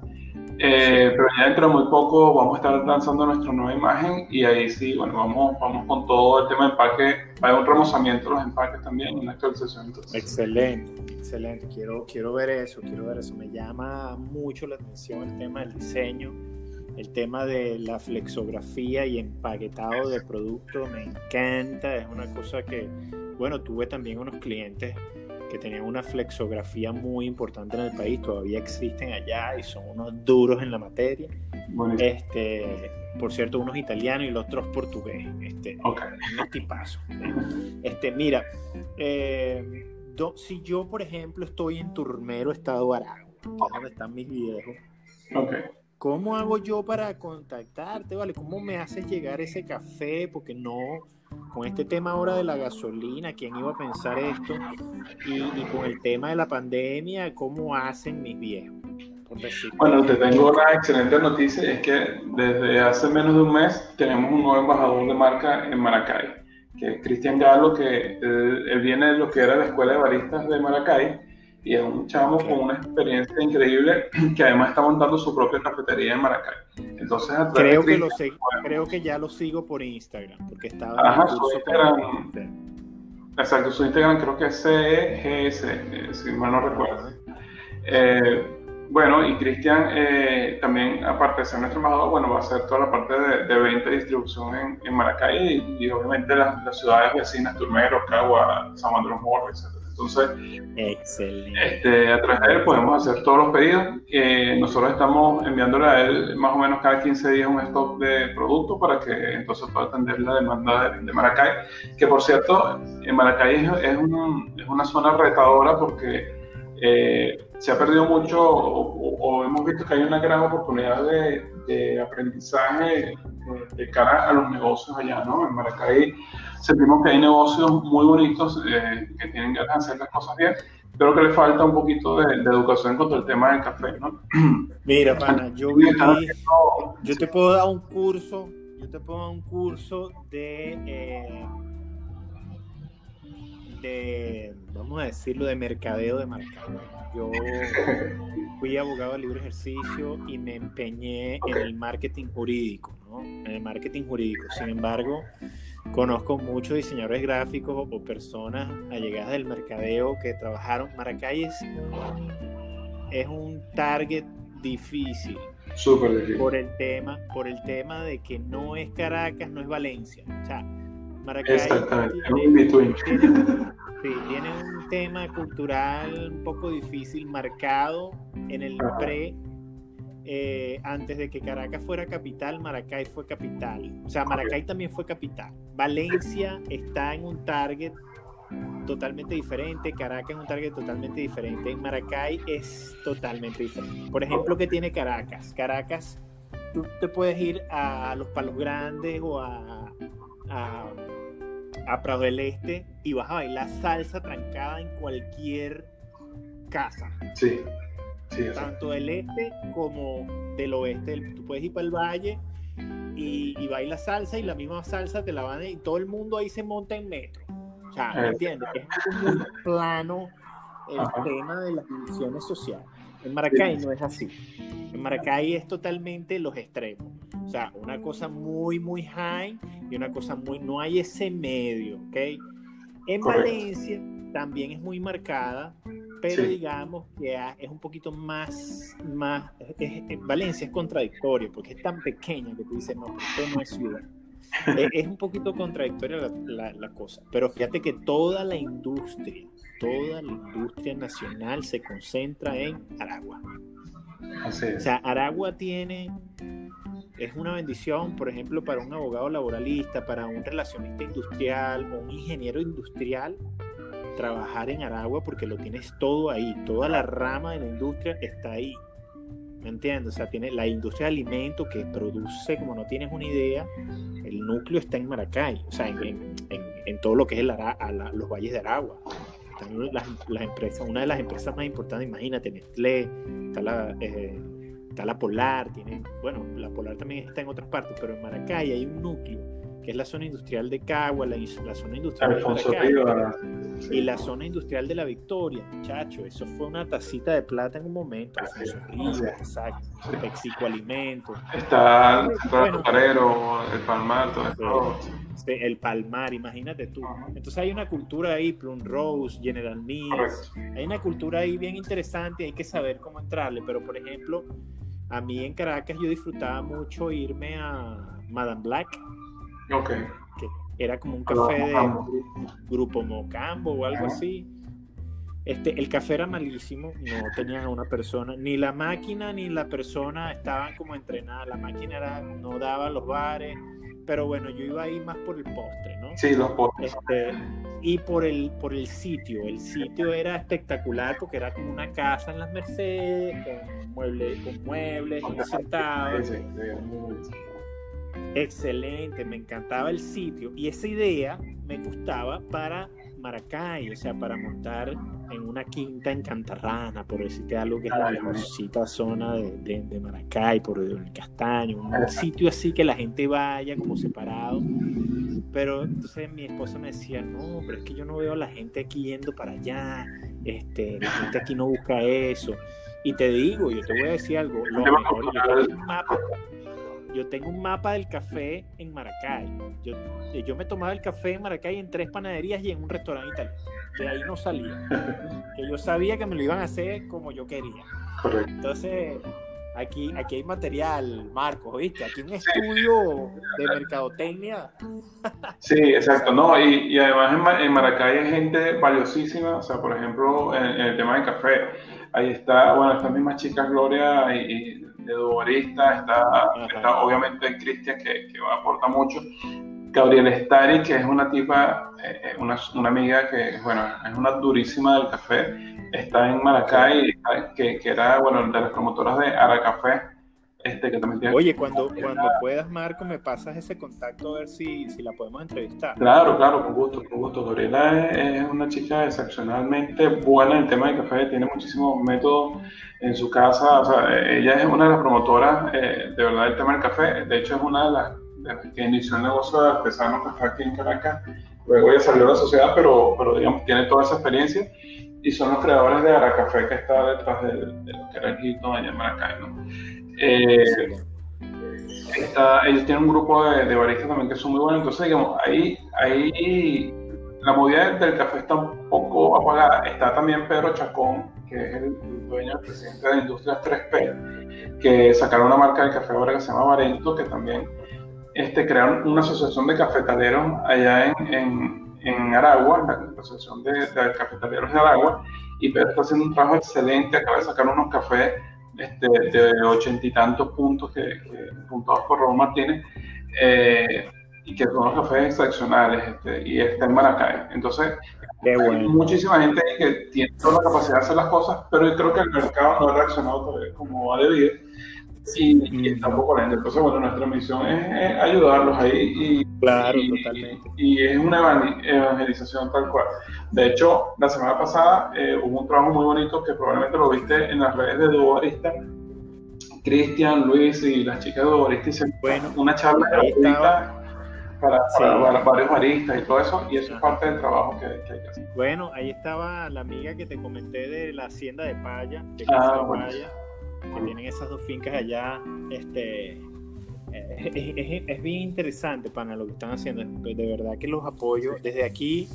Eh, pero ya dentro de muy poco vamos a estar lanzando nuestra nueva imagen y ahí sí, bueno, vamos, vamos con todo el tema de empaque. Haber un remozamiento de los empaques también, una actualización. Excelente, excelente. Quiero, quiero ver eso, quiero ver eso. Me llama mucho la atención el tema del diseño, el tema de la flexografía y empaquetado de producto. Me encanta, es una cosa que, bueno, tuve también unos clientes que tenían una flexografía muy importante en el país, todavía existen allá y son unos duros en la materia. Este, por cierto, unos italianos y los otros portugués. Este, okay. tipazos. Este, mira, eh, si yo, por ejemplo, estoy en Turmero, Estado Aragua, que es donde están mis viejos. Okay. ¿Cómo hago yo para contactarte, vale? ¿Cómo me haces llegar ese café? Porque no, con este tema ahora de la gasolina, ¿quién iba a pensar esto? Y, y con el tema de la pandemia, ¿cómo hacen mis viejos? Bueno, te tengo una excelente noticia, es que desde hace menos de un mes tenemos un nuevo embajador de marca en Maracay, que es Cristian Galo, que él, viene de lo que era la escuela de baristas de Maracay, y es un chamo con una experiencia increíble que además está montando su propia cafetería en Maracay. Entonces, creo, que lo creo que ya lo sigo por Instagram, porque estaba Ajá, su Instagram, Exacto, su Instagram creo que es CGS, eh, si mal no recuerdo. Eh, bueno, y Cristian eh, también, aparte de ser nuestro embajador, bueno, va a hacer toda la parte de, venta y distribución en, en Maracay y, obviamente las, ciudades vecinas, Turmero, Cagua, San los Morros, etc. Entonces, Este, a través de él podemos hacer todos los pedidos. Eh, nosotros estamos enviándole a él más o menos cada 15 días un stock de productos para que entonces pueda atender la demanda de, Maracay. Que por cierto, en Maracay es, es, es una zona retadora porque eh, se ha perdido mucho o, hemos visto que hay una gran oportunidad de, aprendizaje eh, de, cara a los negocios allá, ¿no? En Maracay sentimos que hay negocios muy bonitos eh, que tienen ganas de hacer las cosas bien, pero que le falta un poquito de, educación contra el tema del café, ¿no? Mira, pana, yo vi, yo te puedo dar un curso, yo te puedo dar un curso de vamos a decirlo, de mercadeo de marca. Yo fui abogado de libre ejercicio y me empeñé en el marketing jurídico, ¿no? En el marketing jurídico. Sin embargo, conozco muchos diseñadores gráficos o personas allegadas del mercadeo que trabajaron. Maracay es un, es un target difícil. Súper difícil. Por el tema, por el tema de que no es Caracas, no es Valencia. O sea, Maracay Exactamente, tiene, un tema cultural un poco difícil, marcado en el pre. Eh, antes de que Caracas fuera capital, Maracay fue capital. O sea, Maracay también fue capital. Valencia está en un target totalmente diferente, Caracas es un target totalmente diferente, en Maracay es totalmente diferente. Por ejemplo, ¿qué tiene Caracas? Caracas, tú te puedes ir a los Palos Grandes o a a Prado del Este y vas a bailar salsa trancada en cualquier casa. Sí, sí. Tanto del este como del oeste. Tú puedes ir para el valle y, y bailas salsa y la misma salsa te la van a... y todo el mundo ahí se monta en metro. O sea, ¿me entiendes? Es muy plano el tema de las divisiones sociales. En Maracay no es así. En Maracay es totalmente los extremos. Sea, una cosa muy, muy high y una cosa muy... No hay ese medio, ¿ok? En Valencia también es muy marcada, pero digamos que es un poquito más... más Valencia es contradictorio porque es tan pequeña que tú dices, no, esto no es ciudad. es, un poquito contradictoria la, la cosa, pero fíjate que toda la industria, toda la industria nacional se concentra en Aragua. O sea, Aragua tiene es una bendición, por ejemplo, para un abogado laboralista, para un relacionista industrial o un ingeniero industrial, trabajar en Aragua porque lo tienes todo ahí, toda la rama de la industria está ahí. ¿Me entiendes? O sea, tiene la industria de alimentos que produce, como no tienes una idea, el núcleo está en Maracay, o sea, en, todo lo que es el los valles de Aragua. Están las, empresas, una de las empresas más importantes, imagínate, Nestlé, está la, eh, está la Polar, tiene, bueno, la Polar también está en otras partes, pero en Maracay hay un núcleo que es la zona industrial de Cagua, la, zona industrial de Maracay. Y la zona industrial de la Victoria, muchacho, eso fue una tacita de plata en un momento, Alfonso exacto, Mexico Alimentos. Está el Palmar, todo el Palmar, imagínate tú. Entonces hay una cultura ahí, Plum Rose, General Mills, hay una cultura ahí bien interesante, hay que saber cómo entrarle, pero por ejemplo, a mí en Caracas yo disfrutaba mucho irme a Madame Black. Ok. Que era como un café de grupo, Mocambo o algo así. Este, el café era malísimo, no tenían a una persona, ni la máquina ni la persona estaban como entrenadas, la máquina era, no daba los bares, pero bueno, yo iba ahí más por el postre, ¿no? Sí, los postres. Este, y por el, por el sitio. El sitio era espectacular porque era como una casa en las Mercedes, con muebles, con muebles, sentados. Excelente, me encantaba el sitio y esa idea me gustaba para Maracay, o sea, para montar en una quinta en Cantarrana, por decirte algo que es la mejorcita zona de, de, Maracay, por el Castaño, un sitio así que la gente vaya como separado. Pero entonces mi esposa me decía, no, pero es que yo no veo a la gente aquí yendo para allá, este, la gente aquí no busca eso. Y te digo, yo te voy a decir algo, lo mejor, yo tengo un mapa, yo tengo un mapa del café en Maracay. Yo, yo me tomaba el café en Maracay en tres panaderías y en un restaurante italiano. De ahí no salía. Que yo sabía que me lo iban a hacer como yo quería. Correcto. Entonces, aquí, aquí hay material, Marcos, ¿viste? Aquí un estudio de mercadotecnia. Sí, exacto. No, y, y además en, Maracay hay gente valiosísima. O sea, por ejemplo, en, el tema del café, ahí está, bueno, estas mismas chicas Gloria y de Dubarista, está, está obviamente Cristian que, que, aporta mucho, Gabriel Stari, que es una tipa, eh, eh, una, una, amiga que, bueno, es una durísima del café, está en Maracay, que, que era, bueno, de las promotoras de Aracafé, este, que también tiene... Oye, cuando, cuando puedas, Marco, me pasas ese contacto a ver si, si la podemos entrevistar. Claro, claro, con gusto, con gusto. Gabriela es, una chica excepcionalmente buena en el tema de café, tiene muchísimos métodos en su casa. O sea, ella es una de las promotoras eh, de verdad del tema del café. De hecho, es una de las, que inició el negocio de artesano café aquí en Caracas. Luego ella salió a la sociedad, pero, pero digamos, tiene toda esa experiencia y son los creadores de Aracafé que está detrás de, de lo que era el Hilton allá en Maracay, ¿no? Eh, ellos tienen un grupo de, baristas también que son muy buenos, entonces digamos, ahí, ahí la movida del café está un poco apagada. Está también Pedro Chacón, que es el dueño, el presidente de Industrias 3P, que sacaron una marca de café ahora que se llama Varento, que también este, crearon una asociación de cafetaleros allá en, en, Aragua, la asociación de, de cafetaleros de Aragua, y Pedro está haciendo un trabajo excelente, acaba de sacar unos cafés este, de ochenta y tantos puntos que, puntados por Raúl Martínez, eh, y que son los cafés excepcionales, este, y está en Maracay. Entonces, hay muchísima gente que tiene toda la capacidad de hacer las cosas, pero yo creo que el mercado no ha reaccionado como ha debido y, está un poco lento. Entonces, bueno, nuestra misión es, ayudarlos ahí y, claro, y, es una evangelización tal cual. De hecho, la semana pasada eh, hubo un trabajo muy bonito que probablemente lo viste en las redes de Dubarista. Cristian, Luis y las chicas de Dubarista hicieron bueno, una charla gratuita para, para, varios baristas y todo eso, y eso es parte del trabajo que, hay que hacer. Bueno, ahí estaba la amiga que te comenté de la hacienda de Paya, de ah, Paya que tienen esas dos fincas allá, este, eh, es, bien interesante, para lo que están haciendo. De verdad que los apoyo desde aquí.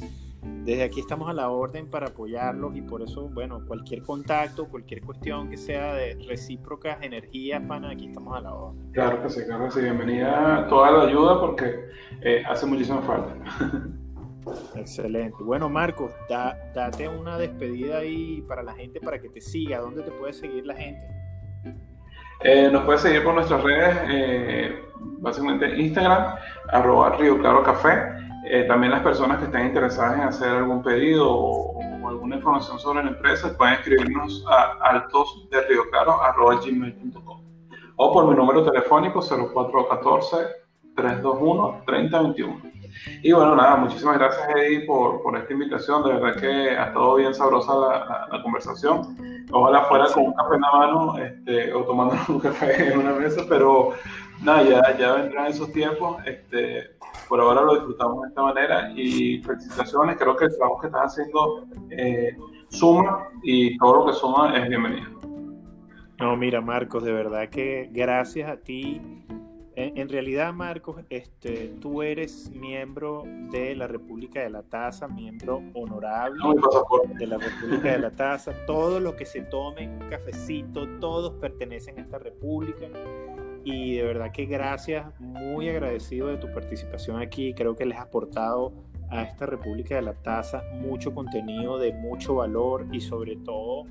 Desde aquí estamos a la orden para apoyarlos y por eso, bueno, cualquier contacto, cualquier cuestión que sea de recíprocas energías, pana, aquí estamos a la orden. Claro que sí, claro que sí. Bienvenida toda la ayuda porque eh, hace muchísima falta. Excelente. Bueno, Marcos, date una despedida ahí para la gente, para que te siga. ¿Dónde te puede seguir la gente? Eh, nos puedes seguir por nuestras redes, eh, básicamente Instagram, arroba Río Claro Café. Eh, también las personas que estén interesadas en hacer algún pedido o, alguna información sobre la empresa pueden escribirnos a altos de Río Claro arroba gmail.com o por mi número telefónico 0414 321 3021. Y bueno, nada, muchísimas gracias Eddie por, por esta invitación, de verdad que ha estado bien sabrosa la, la conversación Ojalá fuera con un café en la mano este, o tomando un café en una mesa, pero nada, ya, ya vendrán esos tiempos. Este, por ahora lo disfrutamos de esta manera y felicitaciones. Creo que el trabajo que estás haciendo eh, suma y todo lo que suma es bienvenido. No, mira, Marcos, de verdad que gracias a ti en, realidad, Marcos, este, tú eres miembro de la República de la Taza, miembro honorable de la República de la Taza. Todo lo que se tome en un cafecito, todos pertenecen a esta república. Y de verdad que gracias, muy agradecido de tu participación aquí. Creo que les has aportado a esta República de la Taza mucho contenido de mucho valor y sobre todo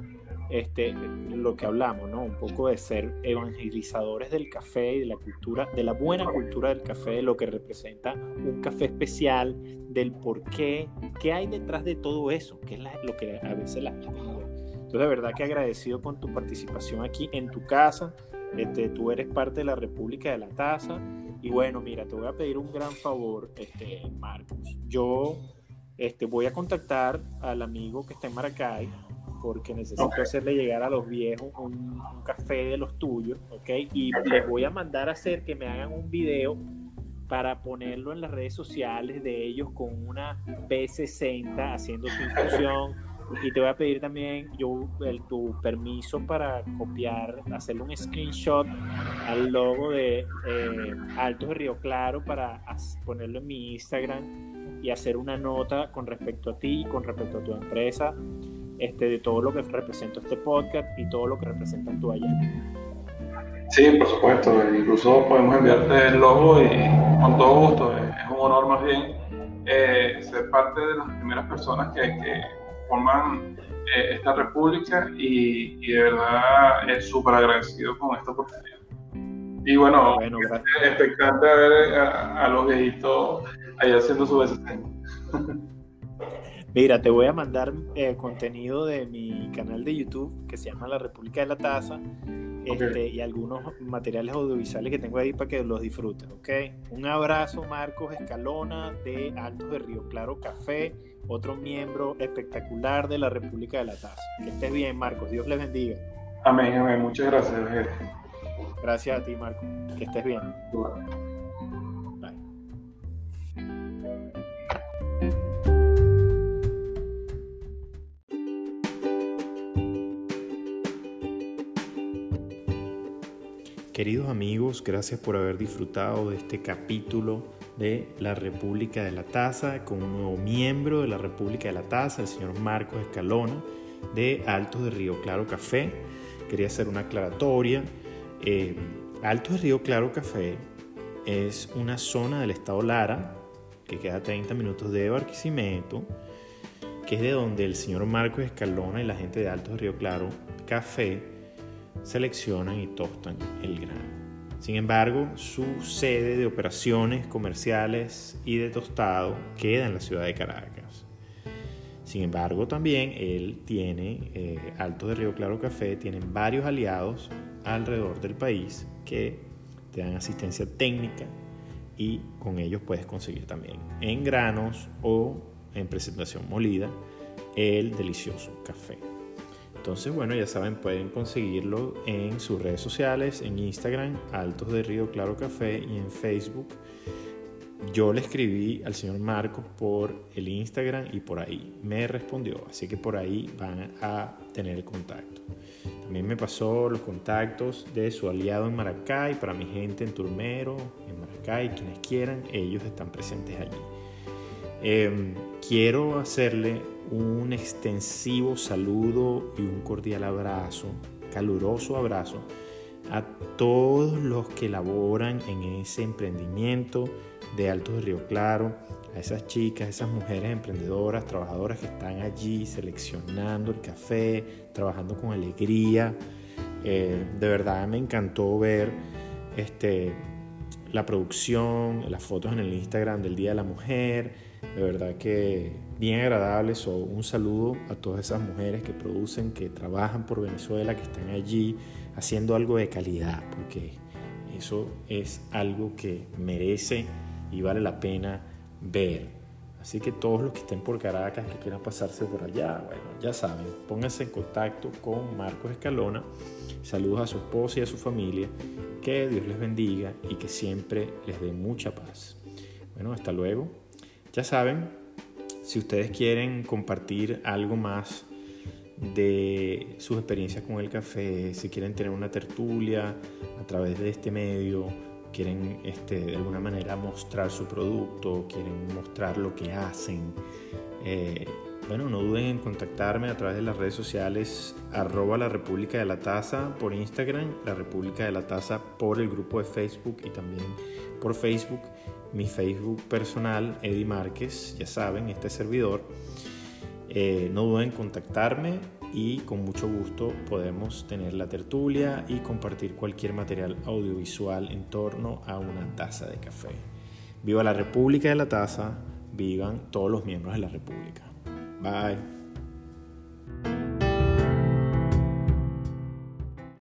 este, lo que hablamos, ¿no? Un poco de ser evangelizadores del café y de la cultura, de la buena cultura del café, de lo que representa un café especial, del por qué, qué hay detrás de todo eso, que es lo que a veces la gente no ve. Entonces, de verdad que agradecido con tu participación aquí en tu casa. Este, tú eres parte de la República de la Taza. Y bueno, mira, te voy a pedir un gran favor, este, Marcos. Yo este, voy a contactar al amigo que está en Maracay porque necesito hacerle llegar a los viejos un, café de los tuyos, ¿ok? Y les voy a mandar a hacer que me hagan un video para ponerlo en las redes sociales de ellos con una P60 haciendo su infusión. Y te voy a pedir también yo el, tu permiso para copiar, hacerle un screenshot al logo de eh, Altos de Río Claro para ponerlo en mi Instagram y hacer una nota con respecto a ti, con respecto a tu empresa este, de todo lo que representa este podcast y todo lo que representa tú allá. Sí, por supuesto, incluso podemos enviarte el logo y con todo gusto, es un honor más bien eh, ser parte de las primeras personas que, que forman eh, esta república y, y, de verdad es súper agradecido con esta oportunidad. Y bueno, bueno expectante a ver a, los viejitos allá haciendo su desempeño. Mira, te voy a mandar eh, contenido de mi canal de YouTube que se llama La República de la Taza este, y algunos materiales audiovisuales que tengo ahí para que los disfrutes, ¿ok? Un abrazo, Marcos Escalona de Altos de Río Claro Café, otro miembro espectacular de la República de la Taza. Que estés bien, Marcos. Dios les bendiga. Amén, amén. Muchas gracias. Gracias a ti, Marcos. Que estés bien. Queridos amigos, gracias por haber disfrutado de este capítulo de la República de la Taza con un nuevo miembro de la República de la Taza, el señor Marcos Escalona de Altos de Río Claro Café. Quería hacer una aclaratoria. Eh, Altos de Río Claro Café es una zona del estado Lara que queda a 30 minutos de Barquisimeto, que es de donde el señor Marcos Escalona y la gente de Altos de Río Claro Café seleccionan y tostan el grano. Sin embargo, su sede de operaciones comerciales y de tostado queda en la ciudad de Caracas. Sin embargo, también él tiene, eh, Alto de Río Claro Café, tienen varios aliados alrededor del país que te dan asistencia técnica y con ellos puedes conseguir también en granos o en presentación molida el delicioso café. Entonces, bueno, ya saben, pueden conseguirlo en sus redes sociales, en Instagram, Altos de Río Claro Café y en Facebook. Yo le escribí al señor Marcos por el Instagram y por ahí me respondió, así que por ahí van a tener el contacto. También me pasó los contactos de su aliado en Maracay, para mi gente en Turmero, en Maracay, quienes quieran, ellos están presentes allí. Em, quiero hacerle un extensivo saludo y un cordial abrazo, caluroso abrazo a todos los que laboran en ese emprendimiento de Altos de Río Claro, a esas chicas, esas mujeres emprendedoras, trabajadoras que están allí seleccionando el café, trabajando con alegría. Eh, de verdad me encantó ver este, la producción, las fotos en el Instagram del Día de la Mujer de verdad que bien agradables. o un saludo a todas esas mujeres que producen, que trabajan por Venezuela, que están allí haciendo algo de calidad, porque eso es algo que merece y vale la pena ver. Así que todos los que estén por Caracas, que quieran pasarse por allá, bueno, ya saben, pónganse en contacto con Marcos Escalona. Saludos a su esposa y a su familia. Que Dios les bendiga y que siempre les dé mucha paz. Bueno, hasta luego. Ya saben, si ustedes quieren compartir algo más de sus experiencias con el café, si quieren tener una tertulia a través de este medio, quieren este, de alguna manera mostrar su producto, quieren mostrar lo que hacen, eh, bueno, no duden en contactarme a través de las redes sociales arroba la República de la Taza por Instagram, la República de la Taza por el grupo de Facebook y también por Facebook mi Facebook personal, Eddie Márquez, ya saben, este servidor. Eh, no duden en contactarme y con mucho gusto podemos tener la tertulia y compartir cualquier material audiovisual en torno a una taza de café. Viva la República de la Taza, vivan todos los miembros de la República. Bye.